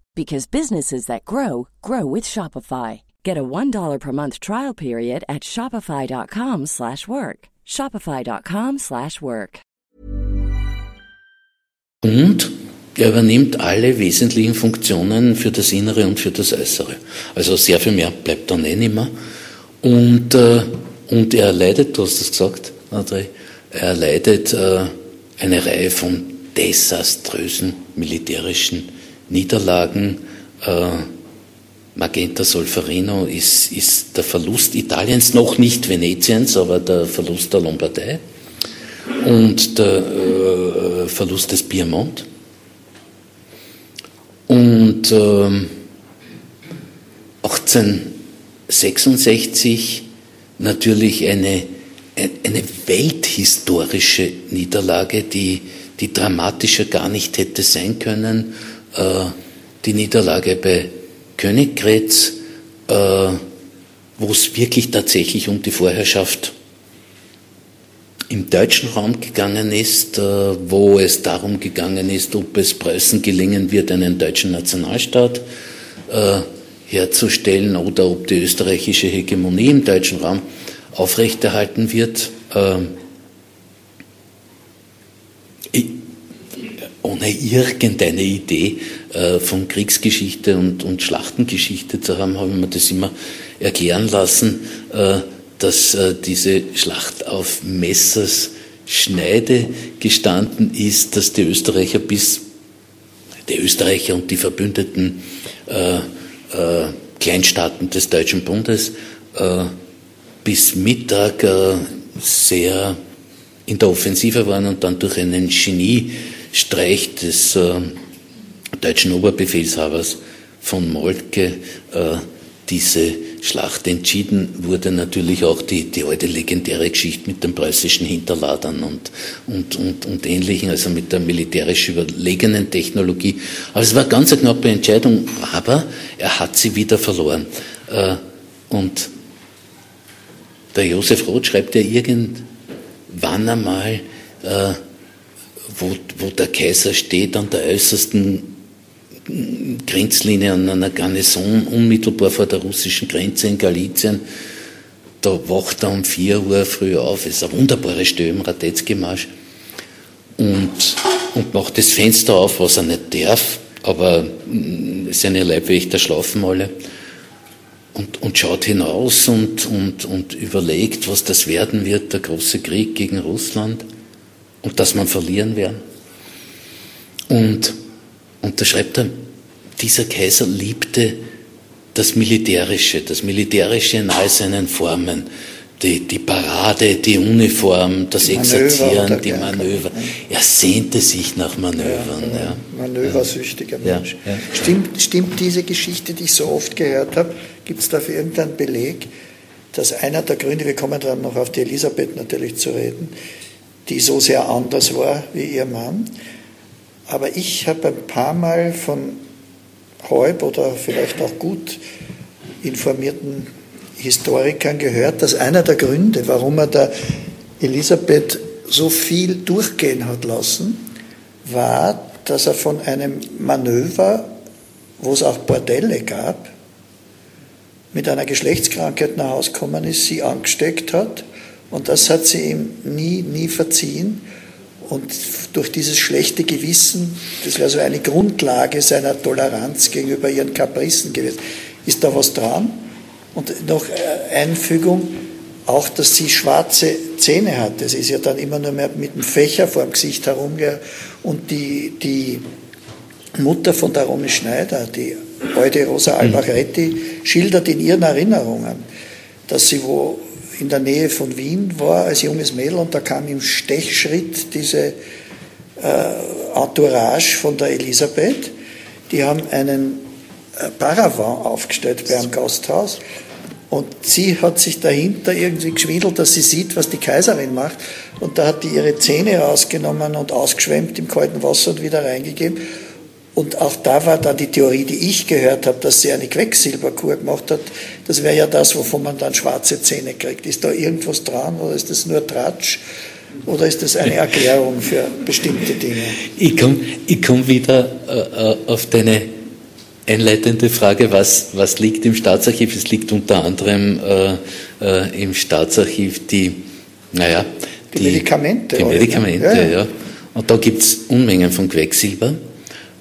because businesses that grow grow with Shopify. Get a $1 per month trial period at shopify.com/work. shopify.com/work. Und er übernimmt alle wesentlichen Funktionen für das Innere und für das Äußere. Also sehr viel mehr bleibt dann eh nicht mehr. Und, äh, und er leidet, du hast es gesagt, André, er leidet äh, eine Reihe von desaströsen militärischen Niederlagen. Äh, Magenta Solferino ist, ist der Verlust Italiens, noch nicht Venetiens, aber der Verlust der Lombardei und der äh, Verlust des Piemont. Und äh, 1866 natürlich eine, eine welthistorische Niederlage, die, die dramatischer gar nicht hätte sein können. Äh, die Niederlage bei Königgrätz, äh, wo es wirklich tatsächlich um die Vorherrschaft im deutschen Raum gegangen ist, äh, wo es darum gegangen ist, ob es Preußen gelingen wird, einen deutschen Nationalstaat herzustellen oder ob die österreichische Hegemonie im deutschen Raum aufrechterhalten wird. Ohne irgendeine Idee äh, von Kriegsgeschichte und, und Schlachtengeschichte zu haben, habe ich mir das immer erklären lassen, äh, dass äh, diese Schlacht auf Messers Schneide gestanden ist, dass die Österreicher bis die Österreicher und die verbündeten Kleinstaaten des Deutschen Bundes bis Mittag sehr in der Offensive waren und dann durch einen Genie Streich des äh, deutschen Oberbefehlshabers von Moltke äh, diese Schlacht entschieden wurde natürlich auch die, die alte legendäre Geschichte mit den preußischen Hinterladern und, und, und, und Ähnlichen, also mit der militärisch überlegenen Technologie. Aber es war ganz eine knappe Entscheidung, aber er hat sie wieder verloren. Äh, und der Josef Roth schreibt ja irgendwann einmal, äh, wo, wo der Kaiser steht an der äußersten Grenzlinie an einer Garnison unmittelbar vor der russischen Grenze in Galizien. Da wacht er um 4 Uhr früh auf. Ist eine wunderbare Stelle im Radetzky-Marsch. Und, und macht das Fenster auf, was er nicht darf, aber mm, seine Leibwächter schlafen alle. Und, und schaut hinaus und, und, und überlegt, was das werden wird, der große Krieg gegen Russland und dass man verlieren werden. Und, und da schreibt er, dieser Kaiser liebte das Militärische, das Militärische in all seinen Formen. Die, die Parade, die Uniform, das die Exerzieren, die Manöver. Er sehnte sich nach Manövern. Ja, ja. Manöversüchtiger Mensch. Ja, stimmt, stimmt diese Geschichte, die ich so oft gehört habe? Gibt es dafür irgendeinen Beleg, dass einer der Gründe, wir kommen dann noch auf die Elisabeth natürlich zu reden, die so sehr anders war wie ihr Mann. Aber ich habe ein paar Mal von halb oder vielleicht auch gut informierten Historikern gehört, dass einer der Gründe, warum er der Elisabeth so viel durchgehen hat lassen, war, dass er von einem Manöver, wo es auch Bordelle gab, mit einer Geschlechtskrankheit nach Hause gekommen ist, sie angesteckt hat und das hat sie ihm nie, nie verziehen. Und durch dieses schlechte Gewissen, das wäre so eine Grundlage seiner Toleranz gegenüber ihren Kapricen gewesen. Ist da was dran? Und noch Einfügung, auch, dass sie schwarze Zähne hatte. Sie ist ja dann immer nur mehr mit dem Fächer vor dem Gesicht herumgegangen. Und die, die Mutter von der Romy Schneider, die alte Rosa Albachretti, schildert in ihren Erinnerungen, dass sie wo in der Nähe von Wien war als junges Mädel und da kam im Stechschritt diese äh, Entourage von der Elisabeth. Die haben einen Paravent aufgestellt bei einem Gasthaus. Und sie hat sich dahinter irgendwie geschwindelt, dass sie sieht, was die Kaiserin macht. Und da hat die ihre Zähne rausgenommen und ausgeschwemmt im kalten Wasser und wieder reingegeben. Und auch da war dann die Theorie, die ich gehört habe, dass sie eine Quecksilberkur gemacht hat. Das wäre ja das, wovon man dann schwarze Zähne kriegt. Ist da irgendwas dran oder ist das nur Tratsch? Oder ist das eine Erklärung für bestimmte Dinge? Ich komme ich komm wieder äh, äh, auf deine einleitende Frage, was, was liegt im Staatsarchiv? Es liegt unter anderem äh, äh, im Staatsarchiv die, naja, die, die Medikamente. Die Medikamente, ja. ja. Und da gibt es Unmengen von Quecksilber.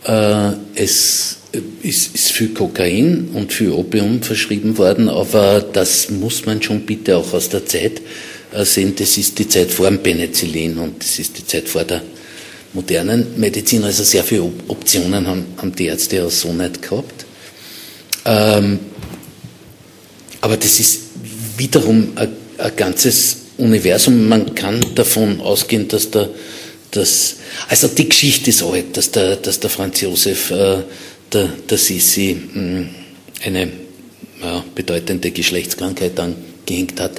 Äh, es ist, ist für Kokain und für Opium verschrieben worden, aber das muss man schon bitte auch aus der Zeit äh, sehen. Das ist die Zeit vor dem Penicillin und das ist die Zeit vor der modernen Medizin. Also sehr viele Optionen haben, haben die Ärzte ja so nicht gehabt. Ähm, aber das ist wiederum ein, ein ganzes Universum. Man kann davon ausgehen, dass der dass, also die Geschichte ist alt, dass der, dass der Franz Josef äh, der, der Sisi mh, hm, eine ja, bedeutende Geschlechtskrankheit angehängt hat.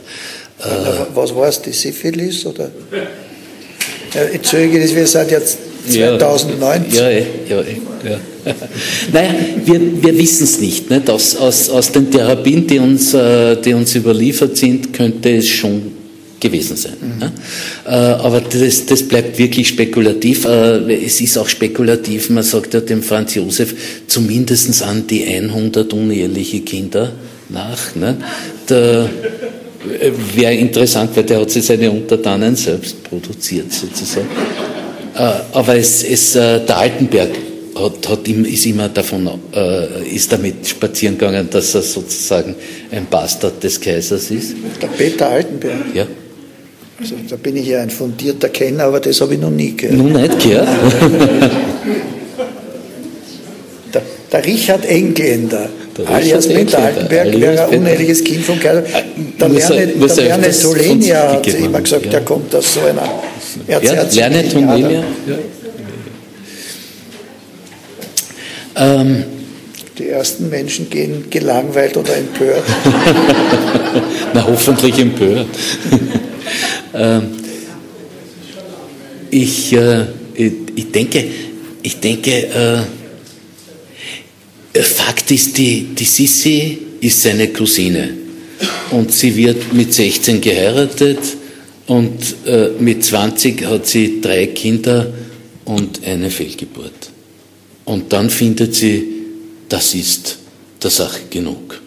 Äh, Was war es, die Syphilis? Oder? Ja, Entschuldige, wir sind jetzt 2009. Ja, ja, ja, ja. naja, wir, wir wissen es nicht. nicht? Aus, aus, aus den Therapien, die uns, äh, die uns überliefert sind, könnte es schon gewesen sein. Mhm. Ja? Aber das, das bleibt wirklich spekulativ. Äh, es ist auch spekulativ, man sagt ja dem Franz Josef zumindest an die 100 uneheliche Kinder nach. Ne? Äh, wäre interessant, weil der hat sich seine Untertanen selbst produziert sozusagen. Aber es, es, der Altenberg hat, hat, ist immer davon, ist damit spazieren gegangen, dass er sozusagen ein Bastard des Kaisers ist. Der Peter Altenberg? Ja. Also, da bin ich ja ein fundierter Kenner, aber das habe ich noch nie gehört. Noch nicht gehört? der, der Richard Engländer, der alias Peter Altenberg, wäre ein uneheliches Kind von Kaiser. Der Lerne, Tolenia hat immer gesagt, ja. der kommt aus so einer Erzherzog. Ja, Lerne Tolenia. Ähm, die ersten Menschen gehen gelangweilt oder empört. Na, hoffentlich empört. Ähm, ich, äh, ich denke, ich denke, äh, Fakt ist, die, die Sissi ist seine Cousine und sie wird mit 16 geheiratet und äh, mit 20 hat sie drei Kinder und eine Fehlgeburt. Und dann findet sie, das ist der Sache genug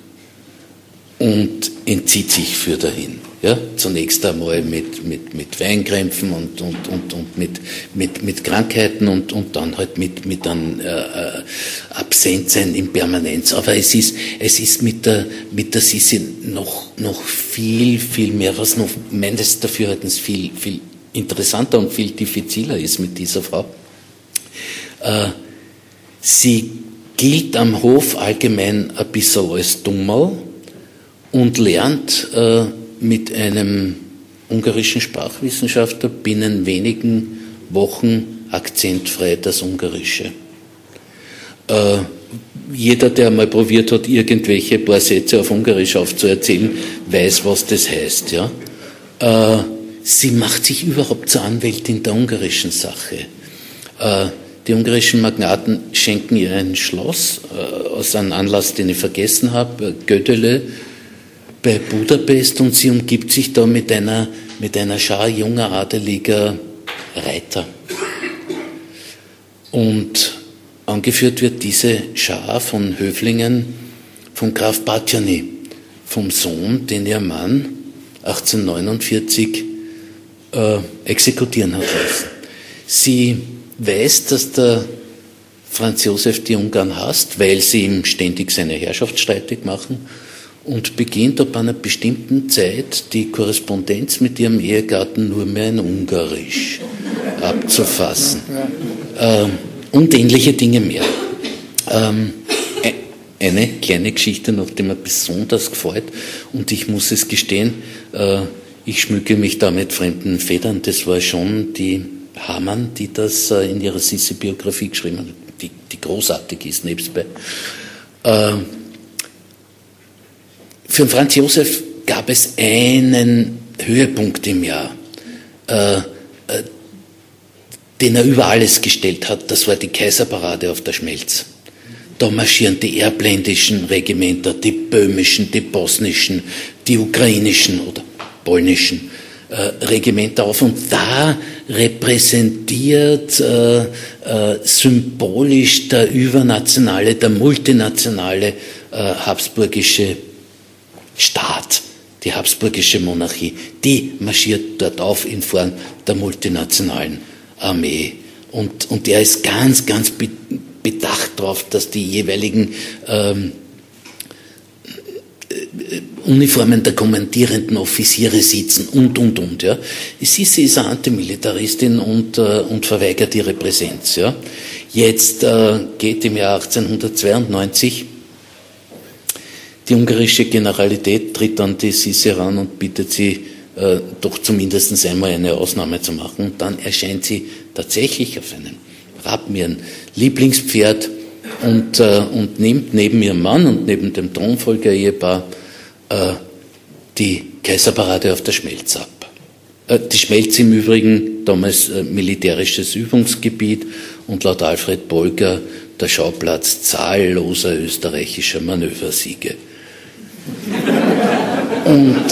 und entzieht sich für dahin. Ja, zunächst einmal mit, mit, mit Weinkrämpfen und, und, und, und mit, mit, mit Krankheiten und, und dann halt mit, mit einem äh, äh Absentsein in Permanenz. Aber es ist, es ist mit der, mit der Sisi noch, noch viel, viel mehr, was noch meines Dafürhaltens viel, viel interessanter und viel diffiziler ist mit dieser Frau. Äh, sie gilt am Hof allgemein ein bisschen als Dummerl und lernt äh, mit einem ungarischen Sprachwissenschaftler binnen wenigen Wochen akzentfrei das Ungarische. Äh, jeder, der mal probiert hat, irgendwelche paar Sätze auf Ungarisch aufzuerzählen, weiß, was das heißt. Ja? Äh, sie macht sich überhaupt zur Anwältin der ungarischen Sache. Äh, die ungarischen Magnaten schenken ihr ein Schloss äh, aus einem Anlass, den ich vergessen habe, Gödele, bei Budapest und sie umgibt sich da mit einer, mit einer Schar junger adeliger Reiter. Und angeführt wird diese Schar von Höflingen von Graf Batjani, vom Sohn, den ihr Mann 1849 äh, exekutieren hat lassen. Sie weiß, dass der Franz Josef die Ungarn hasst, weil sie ihm ständig seine Herrschaft streitig machen und beginnt ab einer bestimmten Zeit die Korrespondenz mit ihrem Ehegatten nur mehr in Ungarisch abzufassen. Ähm, und ähnliche Dinge mehr. Ähm, e-, eine kleine Geschichte noch, die mir besonders gefällt, und ich muss es gestehen, äh, ich schmücke mich da mit fremden Federn. Das war schon die Hamann, die das äh, in ihrer Sissi-Biografie geschrieben hat, die, die großartig ist, nebstbei. Äh, für Franz Josef gab es einen Höhepunkt im Jahr, äh, äh, den er über alles gestellt hat. Das war die Kaiserparade auf der Schmelz. Da marschieren die erbländischen Regimenter, die böhmischen, die bosnischen, die ukrainischen oder polnischen äh, Regimenter auf. Und da repräsentiert äh, äh, symbolisch der übernationale, der multinationale äh, habsburgische Staat, die habsburgische Monarchie, die marschiert dort auf in Form der multinationalen Armee. Und, und er ist ganz, ganz bedacht darauf, dass die jeweiligen ähm, äh, Uniformen der kommandierenden Offiziere sitzen und, und, und. Ja. Sisi ist eine Antimilitaristin und, äh, und verweigert ihre Präsenz. Ja. Jetzt äh, geht im Jahr 1892 die ungarische Generalität tritt an die Sisi ran und bittet sie, äh, doch zumindest einmal eine Ausnahme zu machen. Und dann erscheint sie tatsächlich auf einem Rappen, ihren Lieblingspferd, und, äh, und nimmt neben ihrem Mann und neben dem Thronfolger-Ehepaar äh, die Kaiserparade auf der Schmelz ab. Äh, die Schmelz im Übrigen damals äh, militärisches Übungsgebiet und laut Alfred Bolger der Schauplatz zahlloser österreichischer Manöversiege. Und,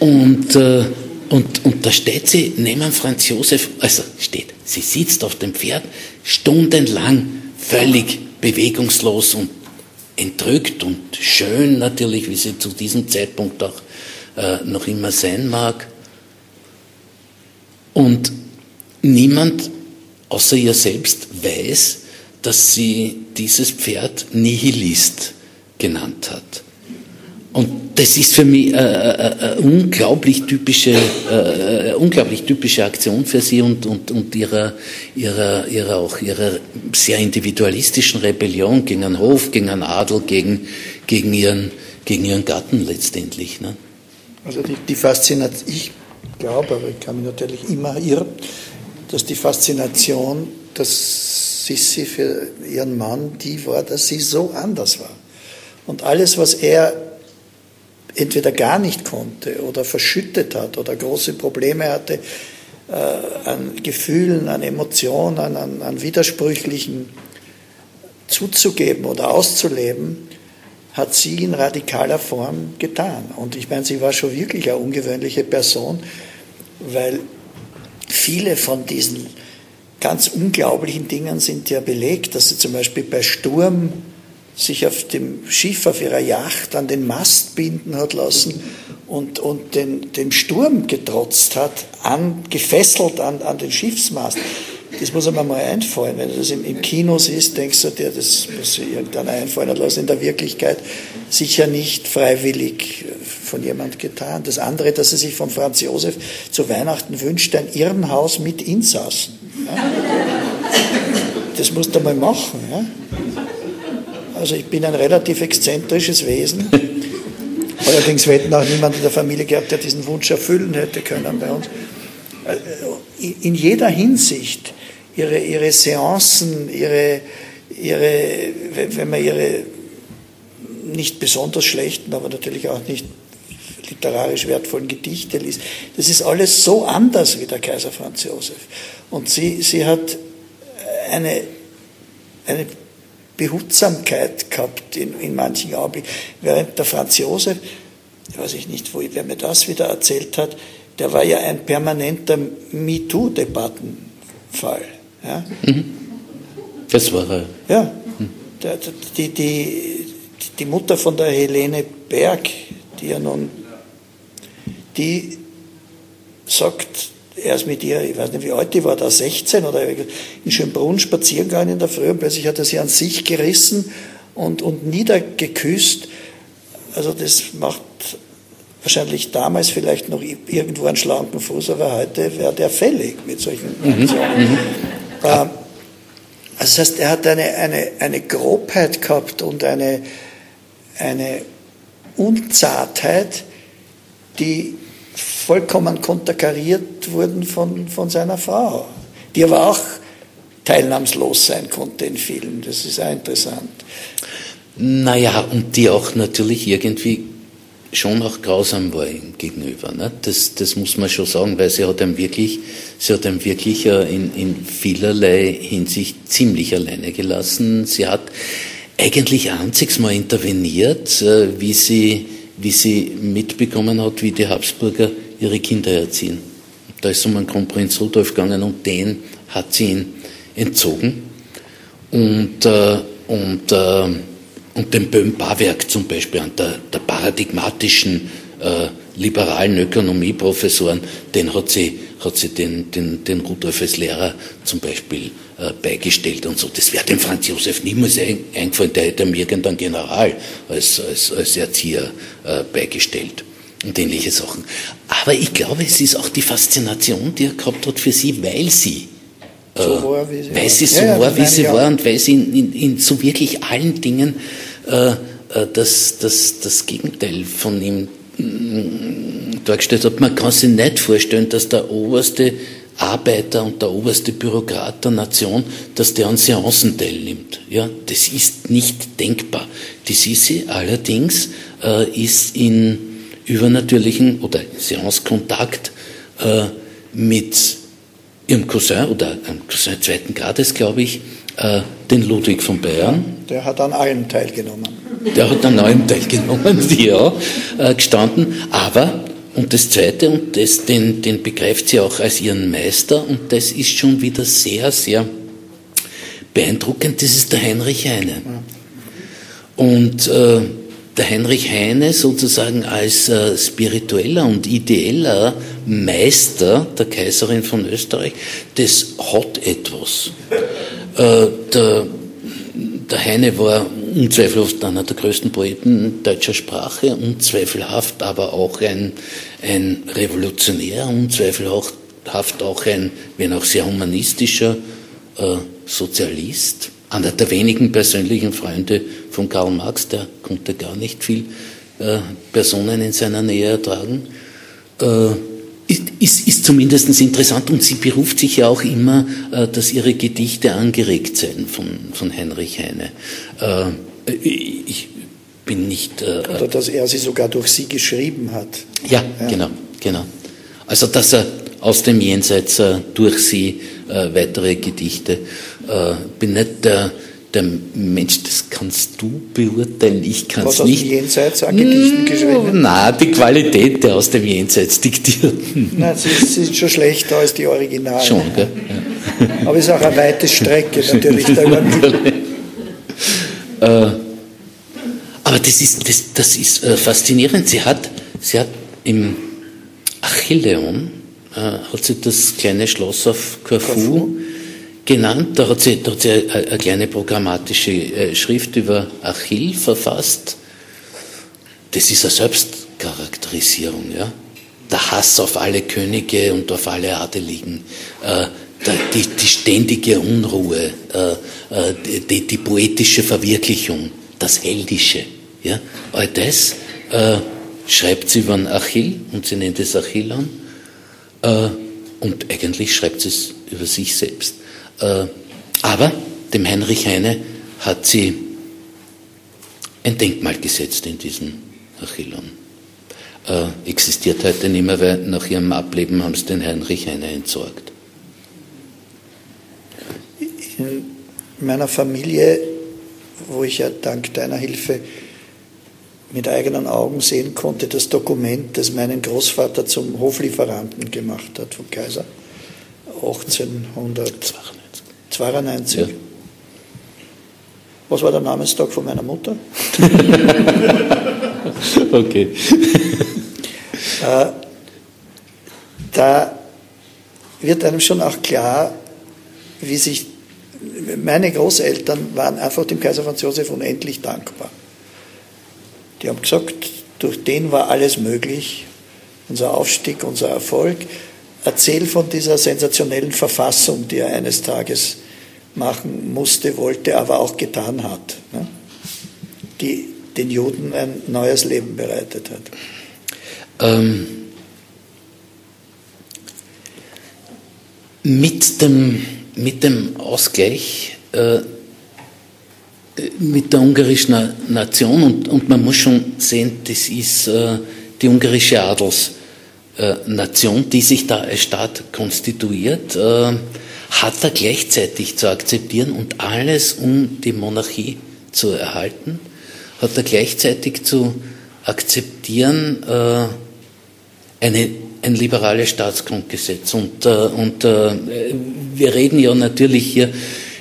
und, äh, und, und da steht sie neben Franz Josef, also steht, sie sitzt auf dem Pferd, stundenlang völlig bewegungslos und entrückt und schön natürlich, wie sie zu diesem Zeitpunkt auch äh, noch immer sein mag. Und niemand außer ihr selbst weiß, dass sie dieses Pferd Nihilist genannt hat. Und das ist für mich eine, eine, eine unglaublich typische, eine unglaublich typische Aktion für sie und, und, und ihrer, ihrer, ihrer, auch ihrer sehr individualistischen Rebellion gegen einen Hof, gegen einen Adel, gegen, gegen, ihren, gegen ihren Gatten letztendlich. Ne? Also die, die Faszination, ich glaube, aber ich kann mich natürlich immer irren, dass die Faszination, dass Sissi für ihren Mann die war, dass sie so anders war. Und alles, was er entweder gar nicht konnte oder verschüttet hat oder große Probleme hatte äh, an Gefühlen, an Emotionen, an, an Widersprüchlichen zuzugeben oder auszuleben, hat sie in radikaler Form getan. Und ich meine, sie war schon wirklich eine ungewöhnliche Person, weil viele von diesen ganz unglaublichen Dingen sind ja belegt, dass sie zum Beispiel bei Sturm sich auf dem Schiff, auf ihrer Yacht an den Mast binden hat lassen und, und den, dem Sturm getrotzt hat, an, gefesselt an, an den Schiffsmast. Das muss einem mal einfallen. Wenn du das im, im Kino siehst, denkst du dir, das muss sich irgendeiner einfallen lassen. In der Wirklichkeit sicher nicht freiwillig von jemand getan. Das andere, dass er sich von Franz Josef zu Weihnachten wünscht, ein Irrenhaus mit Insassen. Ja? Das musst du mal machen. Ja? Also ich bin ein relativ exzentrisches Wesen. Allerdings wir hätten auch niemand in der Familie gehabt, der diesen Wunsch erfüllen hätte können bei uns. Äh, in jeder Hinsicht, ihre, ihre Seancen, ihre, ihre, wenn man ihre nicht besonders schlechten, aber natürlich auch nicht literarisch wertvollen Gedichte liest, das ist alles so anders wie der Kaiser Franz Josef. Und sie, sie hat eine, eine Behutsamkeit gehabt in, in manchen Augenblicken. Während der Franz Josef, weiß ich nicht, wo, wer mir das wieder erzählt hat, der war ja ein permanenter MeToo-Debattenfall. Ja? Mhm. Das war er. Ja. Die, die, die Mutter von der Helene Berg, die ja nun, die sagt, er ist mit ihr, ich weiß nicht wie alt die war, da 16 oder in Schönbrunn spazieren gegangen in der Früh und plötzlich hat er sie an sich gerissen und, und niedergeküsst. Also das macht wahrscheinlich damals vielleicht noch irgendwo einen schlanken Fuß, aber heute wäre der fällig mit solchen mhm. Aktionen. Mhm. Ähm, also das heißt, er hat eine, eine, eine Grobheit gehabt und eine, eine Unzartheit, die vollkommen konterkariert wurden von, von seiner Frau, die aber auch teilnahmslos sein konnte in vielen. Das ist auch interessant. Naja, und die auch natürlich irgendwie schon auch grausam war ihm gegenüber. Ne? Das, das muss man schon sagen, weil sie hat ihm wirklich, sie hat ihm wirklich in, in vielerlei Hinsicht ziemlich alleine gelassen. Sie hat eigentlich einziges Mal interveniert, äh, wie sie, wie sie mitbekommen hat, wie die Habsburger ihre Kinder erziehen. Da ist um einen Kronprinz Rudolf gegangen und den hat sie ihn entzogen. Und, äh, und äh, und den Böhm-Barwerk zum Beispiel, an der, der paradigmatischen äh, liberalen Ökonomieprofessoren, den hat sie, hat sie den, den, den Rudolf als Lehrer zum Beispiel äh, beigestellt und so. Das wäre dem Franz Josef niemals ein, eingefallen, der hätte mir irgendeinen General als, als, als Erzieher äh, beigestellt und ähnliche Sachen. Aber ich glaube, es ist auch die Faszination, die er gehabt hat für sie, weil sie so äh, war, wie sie weil war. sie so ja, war, wie sie war und weil sie in, in, in so wirklich allen Dingen äh, äh, das, das, das Gegenteil von ihm dargestellt hat. Man kann sich nicht vorstellen, dass der oberste Arbeiter und der oberste Bürokrat der Nation, dass der an Seancen teilnimmt. Ja, das ist nicht denkbar. Die Sisi allerdings äh, ist in übernatürlichen oder Seancekontakt äh, mit ihrem Cousin oder einem Cousin zweiten Grades, glaube ich, äh, den Ludwig von Bayern. Der hat an allem teilgenommen. Der hat an allem teilgenommen, ja, äh, gestanden. Aber, und das Zweite, und das, den, den begreift sie auch als ihren Meister, und das ist schon wieder sehr, sehr beeindruckend, das ist der Heinrich Heine. Und äh, der Heinrich Heine sozusagen als äh, spiritueller und ideeller Meister der Kaiserin von Österreich, das hat etwas. Äh, der, der Heine war unzweifelhaft einer der größten Poeten deutscher Sprache, unzweifelhaft aber auch ein, ein Revolutionär, unzweifelhaft auch ein, wenn auch sehr humanistischer äh, Sozialist. Einer der wenigen persönlichen Freunde von Karl Marx, der konnte gar nicht viel äh, Personen in seiner Nähe ertragen, äh, ist, ist, ist zumindest interessant und sie beruft sich ja auch immer, äh, dass ihre Gedichte angeregt seien von, von Heinrich Heine. Äh, ich bin nicht. Äh, Oder dass er sie sogar durch sie geschrieben hat. Ja, ja. genau, genau. Also dass er aus dem Jenseits äh, durch sie äh, weitere Gedichte. Äh, bin nicht der, der Mensch, das kannst du beurteilen, ich kann es nicht. Aus dem Jenseits an Gedichten geschrieben? Nein, die Qualität der aus dem Jenseits diktierten. Nein, sie, sind schon schlechter als die Originalen. Schon, gell? Ja. Aber es ist auch eine weite Strecke natürlich. äh, aber das ist, das, das ist äh, faszinierend. Sie hat, sie hat im Achilleon äh, hat sie das kleine Schloss auf Corfu, genannt. Da hat sie, da hat sie eine, eine kleine programmatische äh, Schrift über Achill verfasst. Das ist eine Selbstcharakterisierung, ja. Der Hass auf alle Könige und auf alle Adeligen, äh, die, die, ständige Unruhe, die, die, poetische Verwirklichung, das Heldische, ja. All das schreibt sie über Achill und sie nennt es Achillon äh, und eigentlich schreibt sie es über sich selbst. Äh, aber dem Heinrich Heine hat sie ein Denkmal gesetzt in diesem Achillon. Äh, existiert heute nicht mehr, weil nach ihrem Ableben haben sie den Heinrich Heine entsorgt. In meiner Familie, wo ich ja dank deiner Hilfe mit eigenen Augen sehen konnte, das Dokument, das meinen Großvater zum Hoflieferanten gemacht hat vom Kaiser 1892. Ja. Was war der Namenstag von meiner Mutter? okay. äh, da wird einem schon auch klar, wie sich meine Großeltern waren einfach dem Kaiser Franz Josef unendlich dankbar. Die haben gesagt, durch den war alles möglich, unser Aufstieg, unser Erfolg. Erzähl von dieser sensationellen Verfassung, die er eines Tages machen musste, wollte, aber auch getan hat, ne? die den Juden ein neues Leben bereitet hat. Ähm, mit dem mit dem Ausgleich äh, mit der ungarischen Nation und, und man muss schon sehen, das ist äh, die ungarische Adelsnation, die sich da als Staat konstituiert, äh, hat er gleichzeitig zu akzeptieren und alles, um die Monarchie zu erhalten, hat er gleichzeitig zu akzeptieren äh, eine, ein liberales Staatsgrundgesetz. Und, äh, und äh, wir reden ja natürlich hier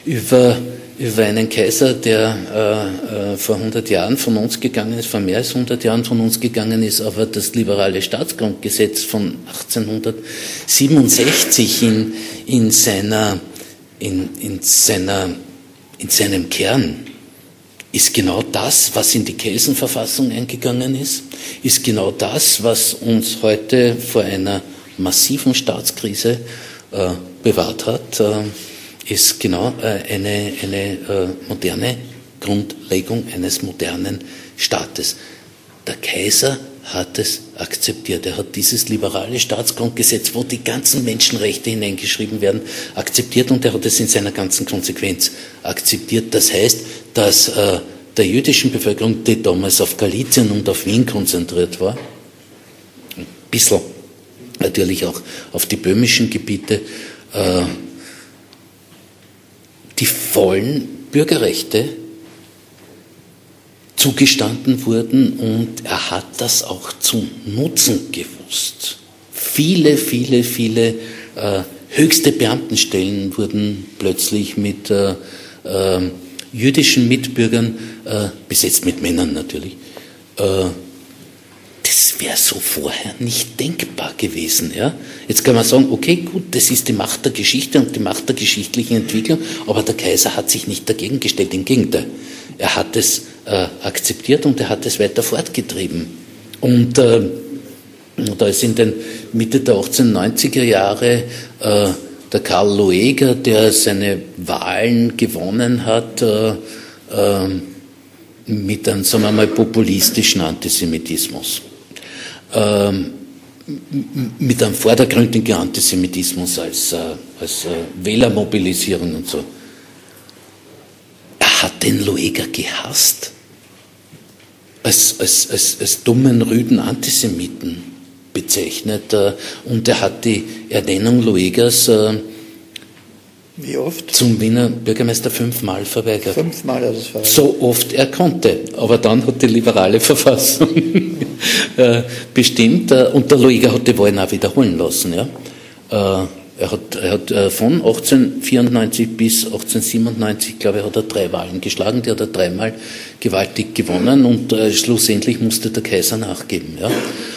über über einen Kaiser, der äh, äh vor 100 Jahren von uns gegangen ist, vor mehr als 100 Jahren von uns gegangen ist, aber das liberale Staatsgrundgesetz von 1867 in, in, seiner, in, in, seiner, in seinem Kern ist genau das, was in die Kelsenverfassung eingegangen ist, ist genau das, was uns heute vor einer massiven Staatskrise äh, bewahrt hat. Ist genau äh, eine, eine äh, moderne Grundlegung eines modernen Staates. Der Kaiser hat es akzeptiert. Er hat dieses liberale Staatsgrundgesetz, wo die ganzen Menschenrechte hineingeschrieben werden, akzeptiert und er hat es in seiner ganzen Konsequenz akzeptiert. Das heißt, dass äh, der jüdischen Bevölkerung, die damals auf Galizien und auf Wien konzentriert war, ein bisschen natürlich auch auf die böhmischen Gebiete, äh, die vollen Bürgerrechte zugestanden wurden und er hat das auch zu nutzen gewusst. Viele, viele, viele äh, höchste Beamtenstellen wurden plötzlich mit äh, äh, jüdischen Mitbürgern äh, besetzt, mit Männern natürlich. Das wäre so vorher nicht denkbar gewesen. Ja? Jetzt kann man sagen, okay, gut, das ist die Macht der Geschichte und die Macht der geschichtlichen Entwicklung, aber der Kaiser hat sich nicht dagegen gestellt, im Gegenteil. Er hat es äh, akzeptiert und er hat es weiter fortgetrieben. Und äh, da ist in den Mitte der 1890er Jahre äh, der Karl Lueger, der seine Wahlen gewonnen hat, äh, äh, mit einem, sagen wir mal, populistischen Antisemitismus mit einem vordergründigen Antisemitismus als, äh, als äh, Wählermobilisierung und so. Er hat den Lueger gehasst. Als, als, als, als dummen, rüden Antisemiten bezeichnet. Äh, und er hat die Ernennung Luegers wie oft? Zum Wiener Bürgermeister fünfmal verweigert. Fünfmal hat es verweigert. So oft er konnte. Aber dann hat die liberale Verfassung äh, bestimmt äh, und der Luiger hat die Wahlen auch wiederholen lassen. Ja. Äh, er hat, er hat von 1894 bis 1897, glaube ich, hat er drei Wahlen geschlagen. Die hat er dreimal gewaltig gewonnen und äh, schlussendlich musste der Kaiser nachgeben. Ja.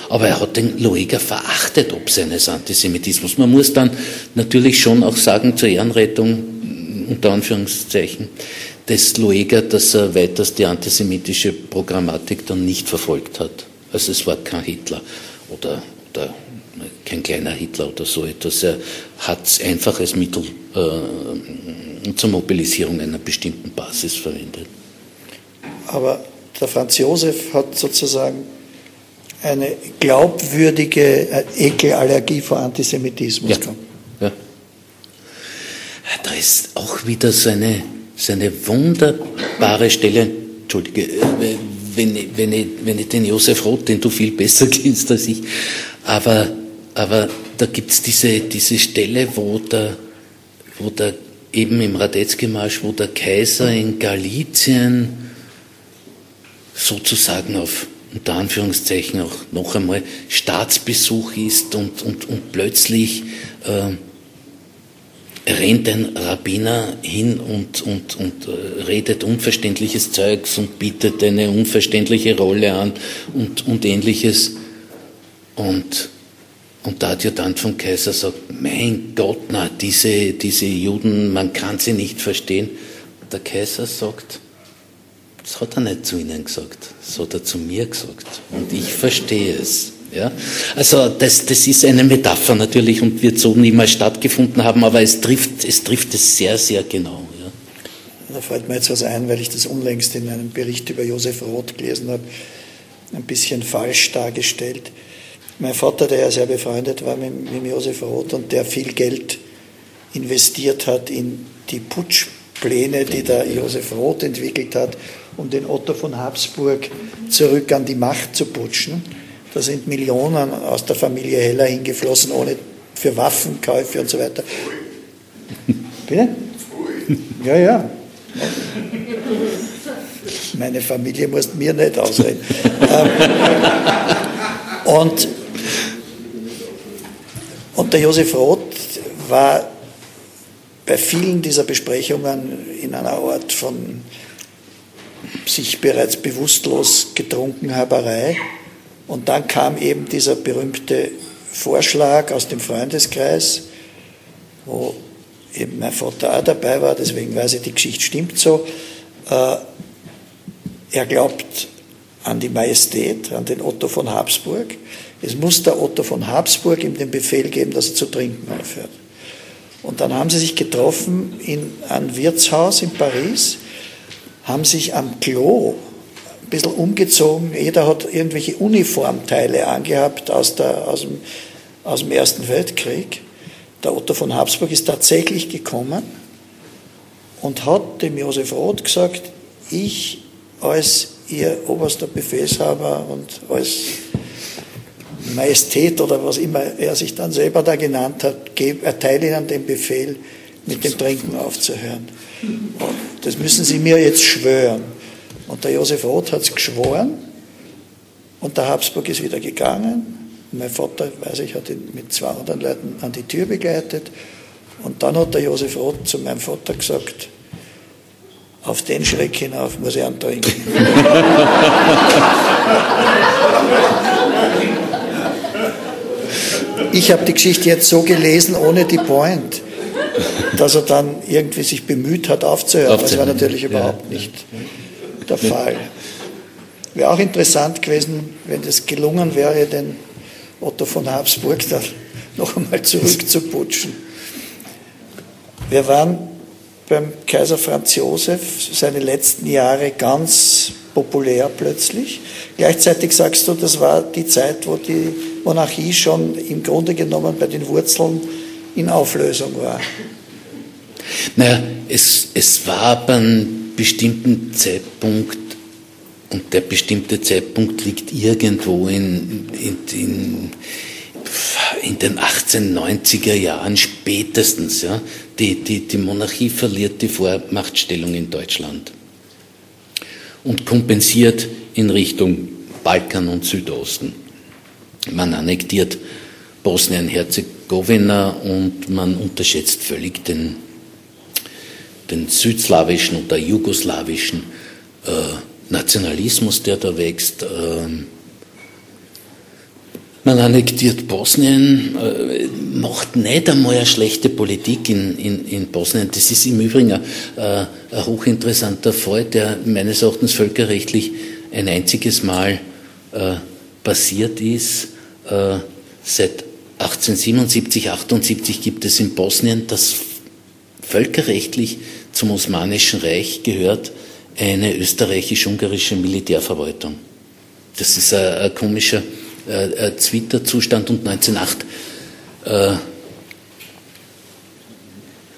Aber er hat den Lueger verachtet ob seines Antisemitismus. Man muss dann natürlich schon auch sagen, zur Ehrenrettung, unter Anführungszeichen, des Lueger, dass er weiters die antisemitische Programmatik dann nicht verfolgt hat. Also es war kein Hitler oder, oder kein kleiner Hitler oder so etwas. Er hat es einfach als Mittel äh, zur Mobilisierung einer bestimmten Basis verwendet. Aber der Franz Josef hat sozusagen eine glaubwürdige äh, Ekelallergie vor Antisemitismus ja. Ja. Da ist auch wieder so eine, so eine wunderbare Stelle, Entschuldige, äh, wenn, wenn, ich, wenn ich den Josef Roth, den du viel besser kennst als ich, aber aber da gibt es diese, diese Stelle, wo der, wo der eben im Radetzky-Marsch, wo der Kaiser in Galizien sozusagen auf unter Anführungszeichen auch noch einmal Staatsbesuch ist und, und, und plötzlich äh, rennt ein Rabbiner hin und, und, und äh, redet unverständliches Zeugs und bietet eine unverständliche Rolle an und, und ähnliches. Und und der Adjutant vom Kaiser sagt, mein Gott, na, diese, diese Juden, man kann sie nicht verstehen. Und der Kaiser sagt, das hat er nicht zu ihnen gesagt, das hat er zu mir gesagt. Und ich verstehe es. Ja? Also das, das ist eine Metapher natürlich und wird so niemals stattgefunden haben, aber es trifft es, trifft es sehr, sehr genau. Da fällt mir jetzt was ein, weil ich das unlängst in einem Bericht über Josef Roth gelesen habe, ein bisschen falsch dargestellt. Mein Vater, der ja sehr befreundet war mit, mit Josef Roth und der viel Geld investiert hat in die Putschpläne, die der Josef Roth entwickelt hat, um den Otto von Habsburg zurück an die Macht zu putschen. Da sind Millionen aus der Familie Heller hingeflossen, ohne für Waffenkäufe und so weiter. Bitte? Ja, ja. Meine Familie muss mir nicht ausreden. Ähm, und, und der Josef Roth war bei vielen dieser Besprechungen in einer Art von sich bereits bewusstlos getrunken Haberei. Und dann kam eben dieser berühmte Vorschlag aus dem Freundeskreis, wo eben mein Vater auch dabei war, deswegen weiß ich, die Geschichte stimmt so. Äh, er glaubt an die Majestät, an den Otto von Habsburg. Es muss der Otto von Habsburg ihm den Befehl geben, dass er zu trinken aufhört. Und dann haben sie sich getroffen in einem Wirtshaus in Paris, haben sich am Klo ein bisschen umgezogen. Jeder hat irgendwelche Uniformteile angehabt aus, der, aus, dem, aus dem Ersten Weltkrieg. Der Otto von Habsburg ist tatsächlich gekommen und hat dem Josef Roth gesagt, ich als ihr oberster Befehlshaber und als Majestät oder was immer er sich dann selber da genannt hat, erteile ihnen den Befehl, mit dem Trinken aufzuhören. Und das müssen sie mir jetzt schwören. Und der Josef Roth hat es geschworen und der Habsburg ist wieder gegangen. Mein Vater, weiß ich, hat ihn mit 200 Leuten an die Tür begleitet. Und dann hat der Josef Roth zu meinem Vater gesagt, auf den Schreck hinauf muss ich antrinken. ich habe die Geschichte jetzt so gelesen, ohne die Point, dass er dann irgendwie sich bemüht hat, aufzuhören. Das war natürlich überhaupt nicht der Fall. Wäre auch interessant gewesen, wenn es gelungen wäre, den Otto von Habsburg da noch einmal zurückzuputschen. Wir waren beim Kaiser Franz Josef seine letzten Jahre ganz populär plötzlich. Gleichzeitig sagst du, das war die Zeit, wo die Monarchie schon im Grunde genommen bei den Wurzeln in Auflösung war. Naja, es, es war ab einem bestimmten Zeitpunkt, und der bestimmte Zeitpunkt liegt irgendwo in, in, in in den 1890er Jahren spätestens. Ja, die, die, die Monarchie verliert die Vormachtstellung in Deutschland und kompensiert in Richtung Balkan und Südosten. Man annektiert Bosnien-Herzegowina und man unterschätzt völlig den, den südslawischen oder jugoslawischen äh, Nationalismus, der da wächst. Äh, man annektiert Bosnien, äh, macht nicht einmal eine schlechte Politik in, in, in Bosnien. Das ist im Übrigen ein, äh, ein hochinteressanter Fall, der meines Erachtens völkerrechtlich ein einziges Mal äh, passiert ist. Äh, seit 1877, 78 gibt es in Bosnien, das völkerrechtlich zum Osmanischen Reich gehört, eine österreichisch-ungarische Militärverwaltung. Das ist ein, ein komischer äh, äh, Zwitterzustand und 1908 äh,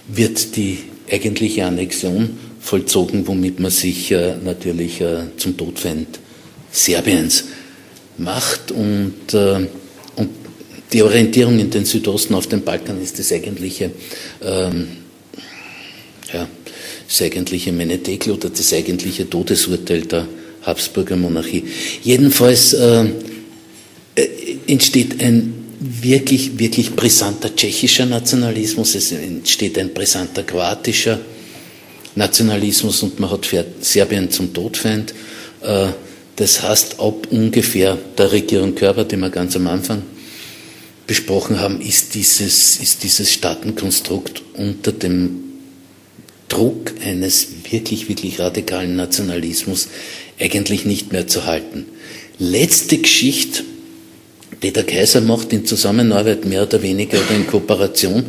wird die eigentliche Annexion vollzogen, womit man sich äh, natürlich äh, zum Todfeind Serbiens macht und, äh, und die Orientierung in den Südosten auf den Balkan ist das eigentliche, ähm, ja, das eigentliche Menetekel oder das eigentliche Todesurteil der Habsburger Monarchie. Jedenfalls äh, äh, entsteht ein wirklich, wirklich brisanter tschechischer Nationalismus, es entsteht ein brisanter kroatischer Nationalismus und man hat Serbien zum Todfeind. Äh, das heißt, ab ungefähr der Regierung Körper, die wir ganz am Anfang besprochen haben, ist dieses, ist dieses Staatenkonstrukt unter dem Druck eines wirklich, wirklich radikalen Nationalismus eigentlich nicht mehr zu halten. Letzte Geschichte der Kaiser macht in Zusammenarbeit mehr oder weniger oder in Kooperation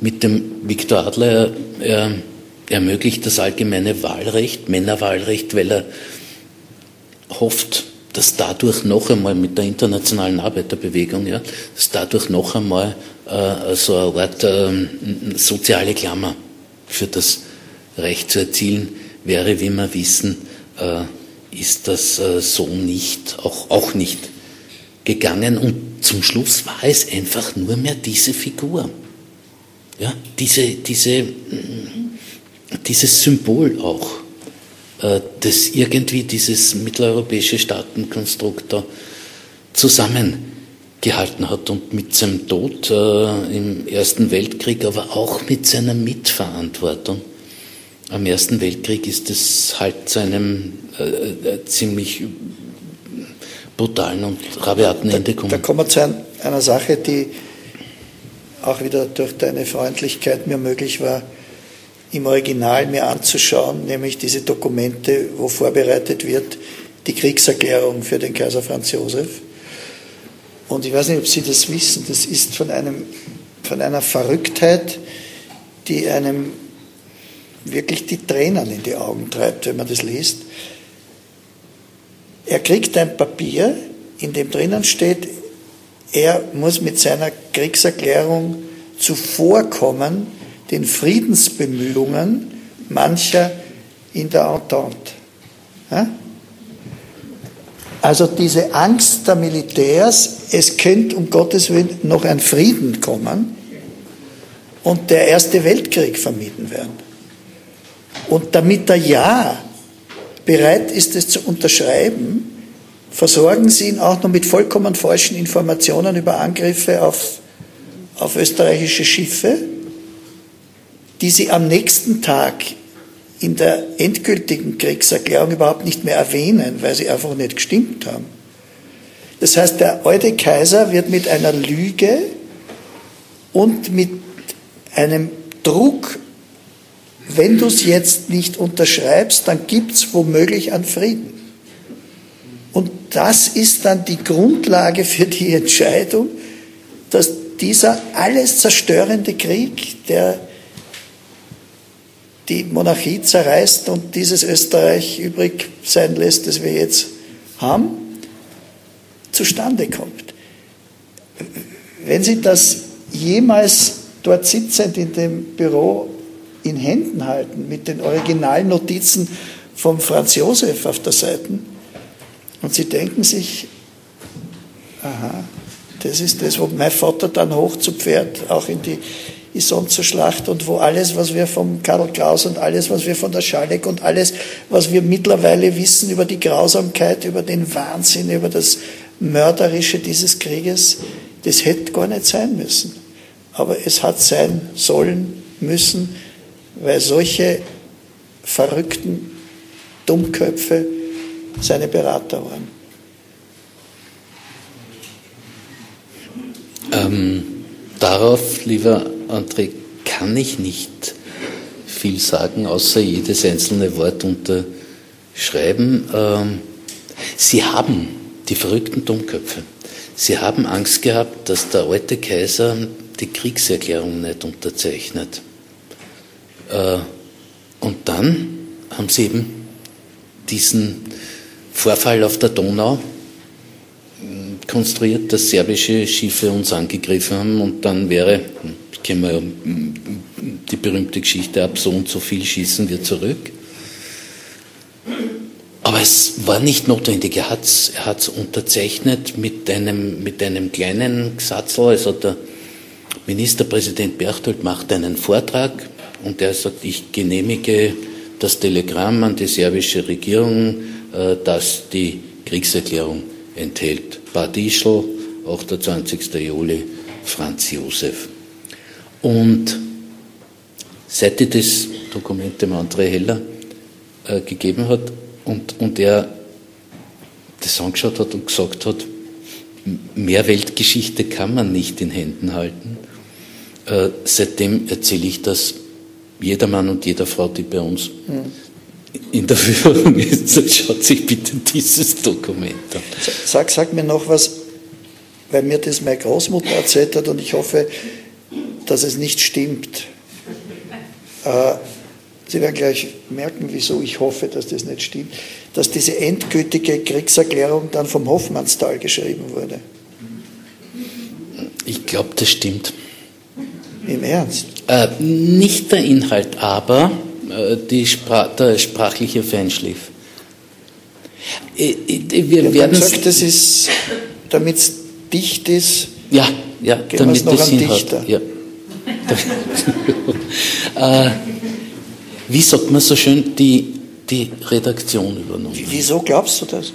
mit dem Viktor Adler. Er, er ermöglicht das allgemeine Wahlrecht, Männerwahlrecht, weil er hofft, dass dadurch noch einmal mit der internationalen Arbeiterbewegung, ja, dass dadurch noch einmal äh, so eine Art äh, soziale Klammer für das Recht zu erzielen wäre, wie wir wissen, äh, ist das äh, so nicht, auch, auch nicht gegangen. Und zum Schluss war es einfach nur mehr diese Figur. Ja, diese, diese, dieses Symbol auch, äh, das irgendwie dieses mitteleuropäische Staatenkonstrukt da zusammengehalten hat und mit seinem Tod äh, im Ersten Weltkrieg, aber auch mit seiner Mitverantwortung am Ersten Weltkrieg ist es halt zu einem äh, ziemlich brutalen und rabiaten Ende gekommen. Da kommen wir zu einer Sache, die auch wieder durch deine Freundlichkeit mir möglich war, im Original mir anzuschauen, nämlich diese Dokumente, wo vorbereitet wird, die Kriegserklärung für den Kaiser Franz Josef. Und ich weiß nicht, ob Sie das wissen, das ist von, einem, von einer Verrücktheit, die einem wirklich die Tränen in die Augen treibt, wenn man das liest. Er kriegt ein Papier, in dem drinnen steht, er muss mit seiner Kriegserklärung zuvorkommen den Friedensbemühungen mancher in der Entente. Ja? Also diese Angst der Militärs, es könnte um Gottes Willen noch ein Frieden kommen und der Erste Weltkrieg vermieden werden. Und damit er ja bereit ist, es zu unterschreiben, versorgen sie ihn auch noch mit vollkommen falschen Informationen über Angriffe auf, auf österreichische Schiffe, die sie am nächsten Tag in der endgültigen Kriegserklärung überhaupt nicht mehr erwähnen, weil sie einfach nicht gestimmt haben. Das heißt, der alte Kaiser wird mit einer Lüge und mit einem Druck wenn du es jetzt nicht unterschreibst, dann gibt es womöglich einen Frieden. Und das ist dann die Grundlage für die Entscheidung, dass dieser alles zerstörende Krieg, der die Monarchie zerreißt und dieses Österreich übrig sein lässt, das wir jetzt haben, zustande kommt. Wenn Sie das jemals dort sitzend in dem Büro in Händen halten mit den Originalnotizen von Franz Josef auf der Seite. Und sie denken sich, aha, das ist das, wo mein Vater dann hoch zu Pferd auch in die Ison zur Schlacht und wo alles, was wir vom Karl Klaus und alles, was wir von der Schalek und alles, was wir mittlerweile wissen über die Grausamkeit, über den Wahnsinn, über das Mörderische dieses Krieges, das hätte gar nicht sein müssen. Aber es hat sein sollen, müssen, weil solche verrückten Dummköpfe seine Berater waren. Ähm, darauf, lieber André, kann ich nicht viel sagen, außer jedes einzelne Wort unterschreiben. Ähm, Sie haben, die verrückten Dummköpfe, Sie haben Angst gehabt, dass der alte Kaiser die Kriegserklärung nicht unterzeichnet. Äh, und dann haben sie eben diesen Vorfall auf der Donau äh, konstruiert, dass serbische Schiffe uns angegriffen haben und dann wäre, kennen wir ja die berühmte Geschichte ab, so und so viel schießen wir zurück. Aber es war nicht notwendig. Er hat es er unterzeichnet mit einem, mit einem kleinen Gesatzl. Also der Ministerpräsident Berchtold macht einen Vortrag und der sagt, ich genehmige das Telegramm an die serbische Regierung, äh, das die Kriegserklärung enthält. Bad Ischl, 28. Juli, Franz Josef. Und seit ich das Dokument dem André Heller äh, gegeben hat und, und er das angeschaut hat und gesagt hat, mehr Weltgeschichte kann man nicht in Händen halten, äh, seitdem erzähle ich das jeder Mann und jeder Frau, die bei uns in der Führung ist, schaut sich bitte dieses Dokument an. Sag, sag mir noch was, weil mir das meine Großmutter erzählt hat und ich hoffe, dass es nicht stimmt. Äh, Sie werden gleich merken, wieso ich hoffe, dass das nicht stimmt, dass diese endgültige Kriegserklärung dann vom Hoffmannsthal geschrieben wurde. Ich glaube, das stimmt. Im Ernst? Äh, nicht der Inhalt, aber äh, die Spra der sprachliche Feinschliff. Äh, äh wir ja, werden gesagt, das ist, damit es dicht ist. Ja, ja, damit es Sinn hat. Ja. äh, wie sagt man so schön, die, die Redaktion übernommen. Wieso glaubst du das?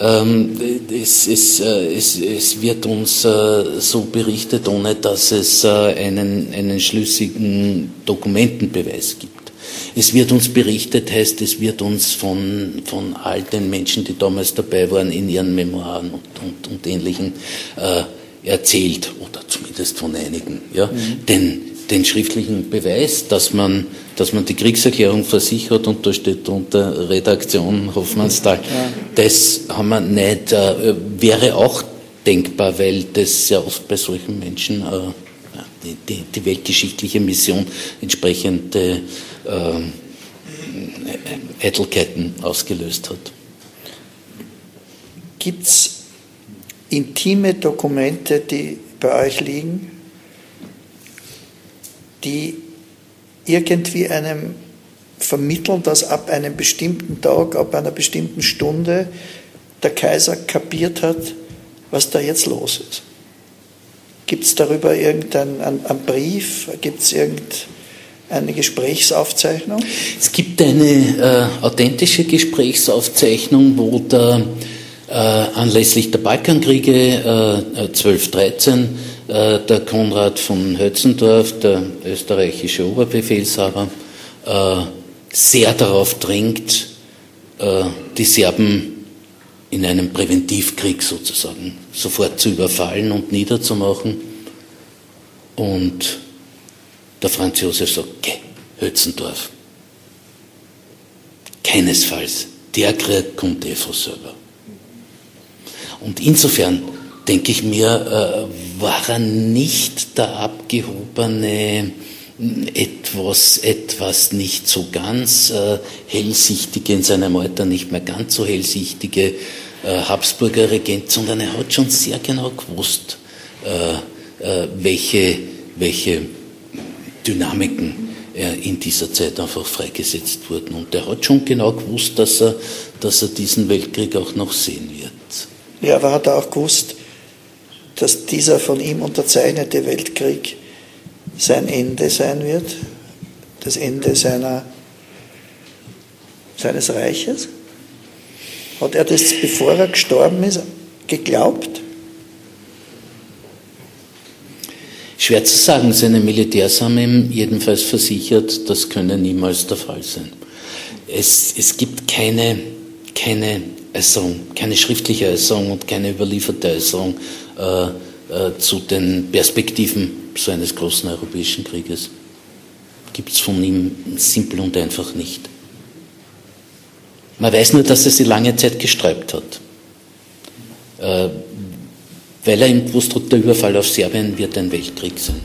Ähm, es, es, äh, es, es, wird uns äh, so berichtet, ohne dass es äh, einen, einen schlüssigen Dokumentenbeweis gibt. Es wird uns berichtet, heißt, es wird uns von, von all den Menschen, die damals dabei waren, in ihren Memoiren und, und, und Ähnlichen äh, erzählt, oder zumindest von einigen. Ja? Mhm. Denn den schriftlichen Beweis, dass man, dass man die Kriegserklärung versichert und da steht unter Redaktion Hoffmannsthal. Ja. Das haben wir nicht, äh, wäre auch denkbar, weil das sehr oft bei solchen Menschen äh, die, die, die, weltgeschichtliche Mission entsprechende äh, Eitelkeiten ausgelöst hat. Gibt es intime Dokumente, die bei euch liegen? Die irgendwie einem vermitteln, dass ab einem bestimmten Tag, ab einer bestimmten Stunde der Kaiser kapiert hat, was da jetzt los ist. Gibt es darüber irgendeinen einen Brief? Gibt es irgendeine Gesprächsaufzeichnung? Es gibt eine äh, authentische Gesprächsaufzeichnung, wo der äh, anlässlich der Balkankriege äh, 1213 äh, der Konrad von Hötzendorf, der österreichische Oberbefehlshaber, äh, sehr darauf dringt, äh, die Serben in einem Präventivkrieg sozusagen sofort zu überfallen und niederzumachen. Und der Franz Josef sagt, geh, Hötzendorf. Keinesfalls. Der Krieg kommt eh von selber. Und insofern denke ich mir, äh, war er nicht der abgehobene, etwas, etwas nicht so ganz äh, hellsichtige, in seinem Alter nicht mehr ganz so hellsichtige äh, Habsburger Regent, sondern er hat schon sehr genau gewusst, welche, welche Dynamiken in dieser Zeit einfach freigesetzt wurden. Und er hat schon genau gewusst, dass er, dass er diesen Weltkrieg auch noch sehen wird. Ja, aber hat er auch gewusst, dass dieser von ihm unterzeichnete Weltkrieg sein Ende sein wird, das Ende seiner, seines Reiches? Hat er das, bevor er gestorben ist, geglaubt? Schwer zu sagen, seine Militärs haben ihm jedenfalls versichert, das könne niemals der Fall sein. Es, es gibt keine, keine Äußerung, keine schriftliche Äußerung und keine überlieferte Äußerung zu den Perspektiven so eines großen europäischen Krieges. Gibt es von ihm simpel und einfach nicht. Man weiß nur, dass er sie lange Zeit gesträubt hat. Äh, weil er gewusst hat, der Überfall auf Serbien wird ein Weltkrieg sein.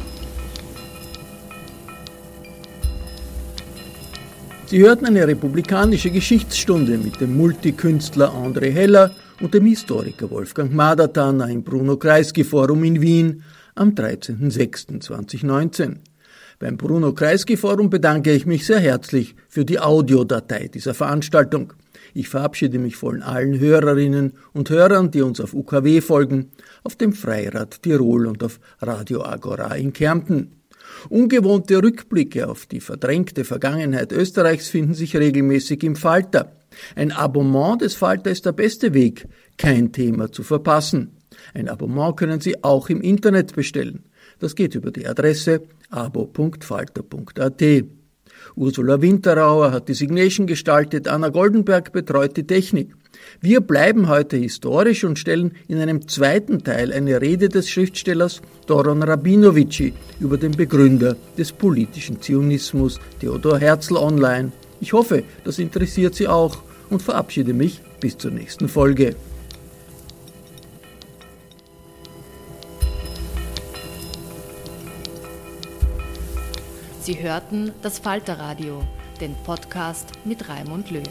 Sie hörten eine republikanische Geschichtsstunde mit dem Multikünstler André Heller und dem Historiker Wolfgang Madertaner im Bruno Kreisky Forum in Wien am 13.06.2019. Beim Bruno Kreisky Forum bedanke ich mich sehr herzlich für die Audiodatei dieser Veranstaltung. Ich verabschiede mich von allen Hörerinnen und Hörern, die uns auf UKW folgen, auf dem Freirad Tirol und auf Radio Agora in Kärnten. Ungewohnte Rückblicke auf die verdrängte Vergangenheit Österreichs finden sich regelmäßig im Falter. Ein Abonnement des Falter ist der beste Weg, kein Thema zu verpassen. Ein Abonnement können Sie auch im Internet bestellen. Das geht über die Adresse abo.falter.at. Ursula Winterauer hat die Signation gestaltet, Anna Goldenberg betreut die Technik. Wir bleiben heute historisch und stellen in einem zweiten Teil eine Rede des Schriftstellers Doron Rabinovici über den Begründer des politischen Zionismus, Theodor Herzl, online. Ich hoffe, das interessiert Sie auch und verabschiede mich bis zur nächsten Folge. Sie hörten das Falterradio den Podcast mit Raimund Löw.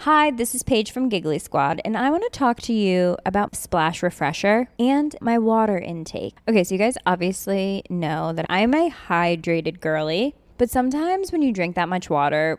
Hi, this is Paige from Giggly Squad, and I want to talk to you about Splash Refresher and my water intake. Okay, so you guys obviously know that I'm a hydrated girly, but sometimes when you drink that much water,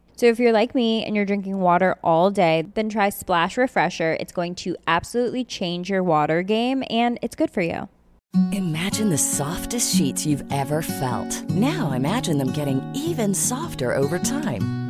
So if you're like me and you're drinking water all day, then try Splash Refresher. It's going to absolutely change your water game and it's good for you. Imagine the softest sheets you've ever felt. Now imagine them getting even softer over time.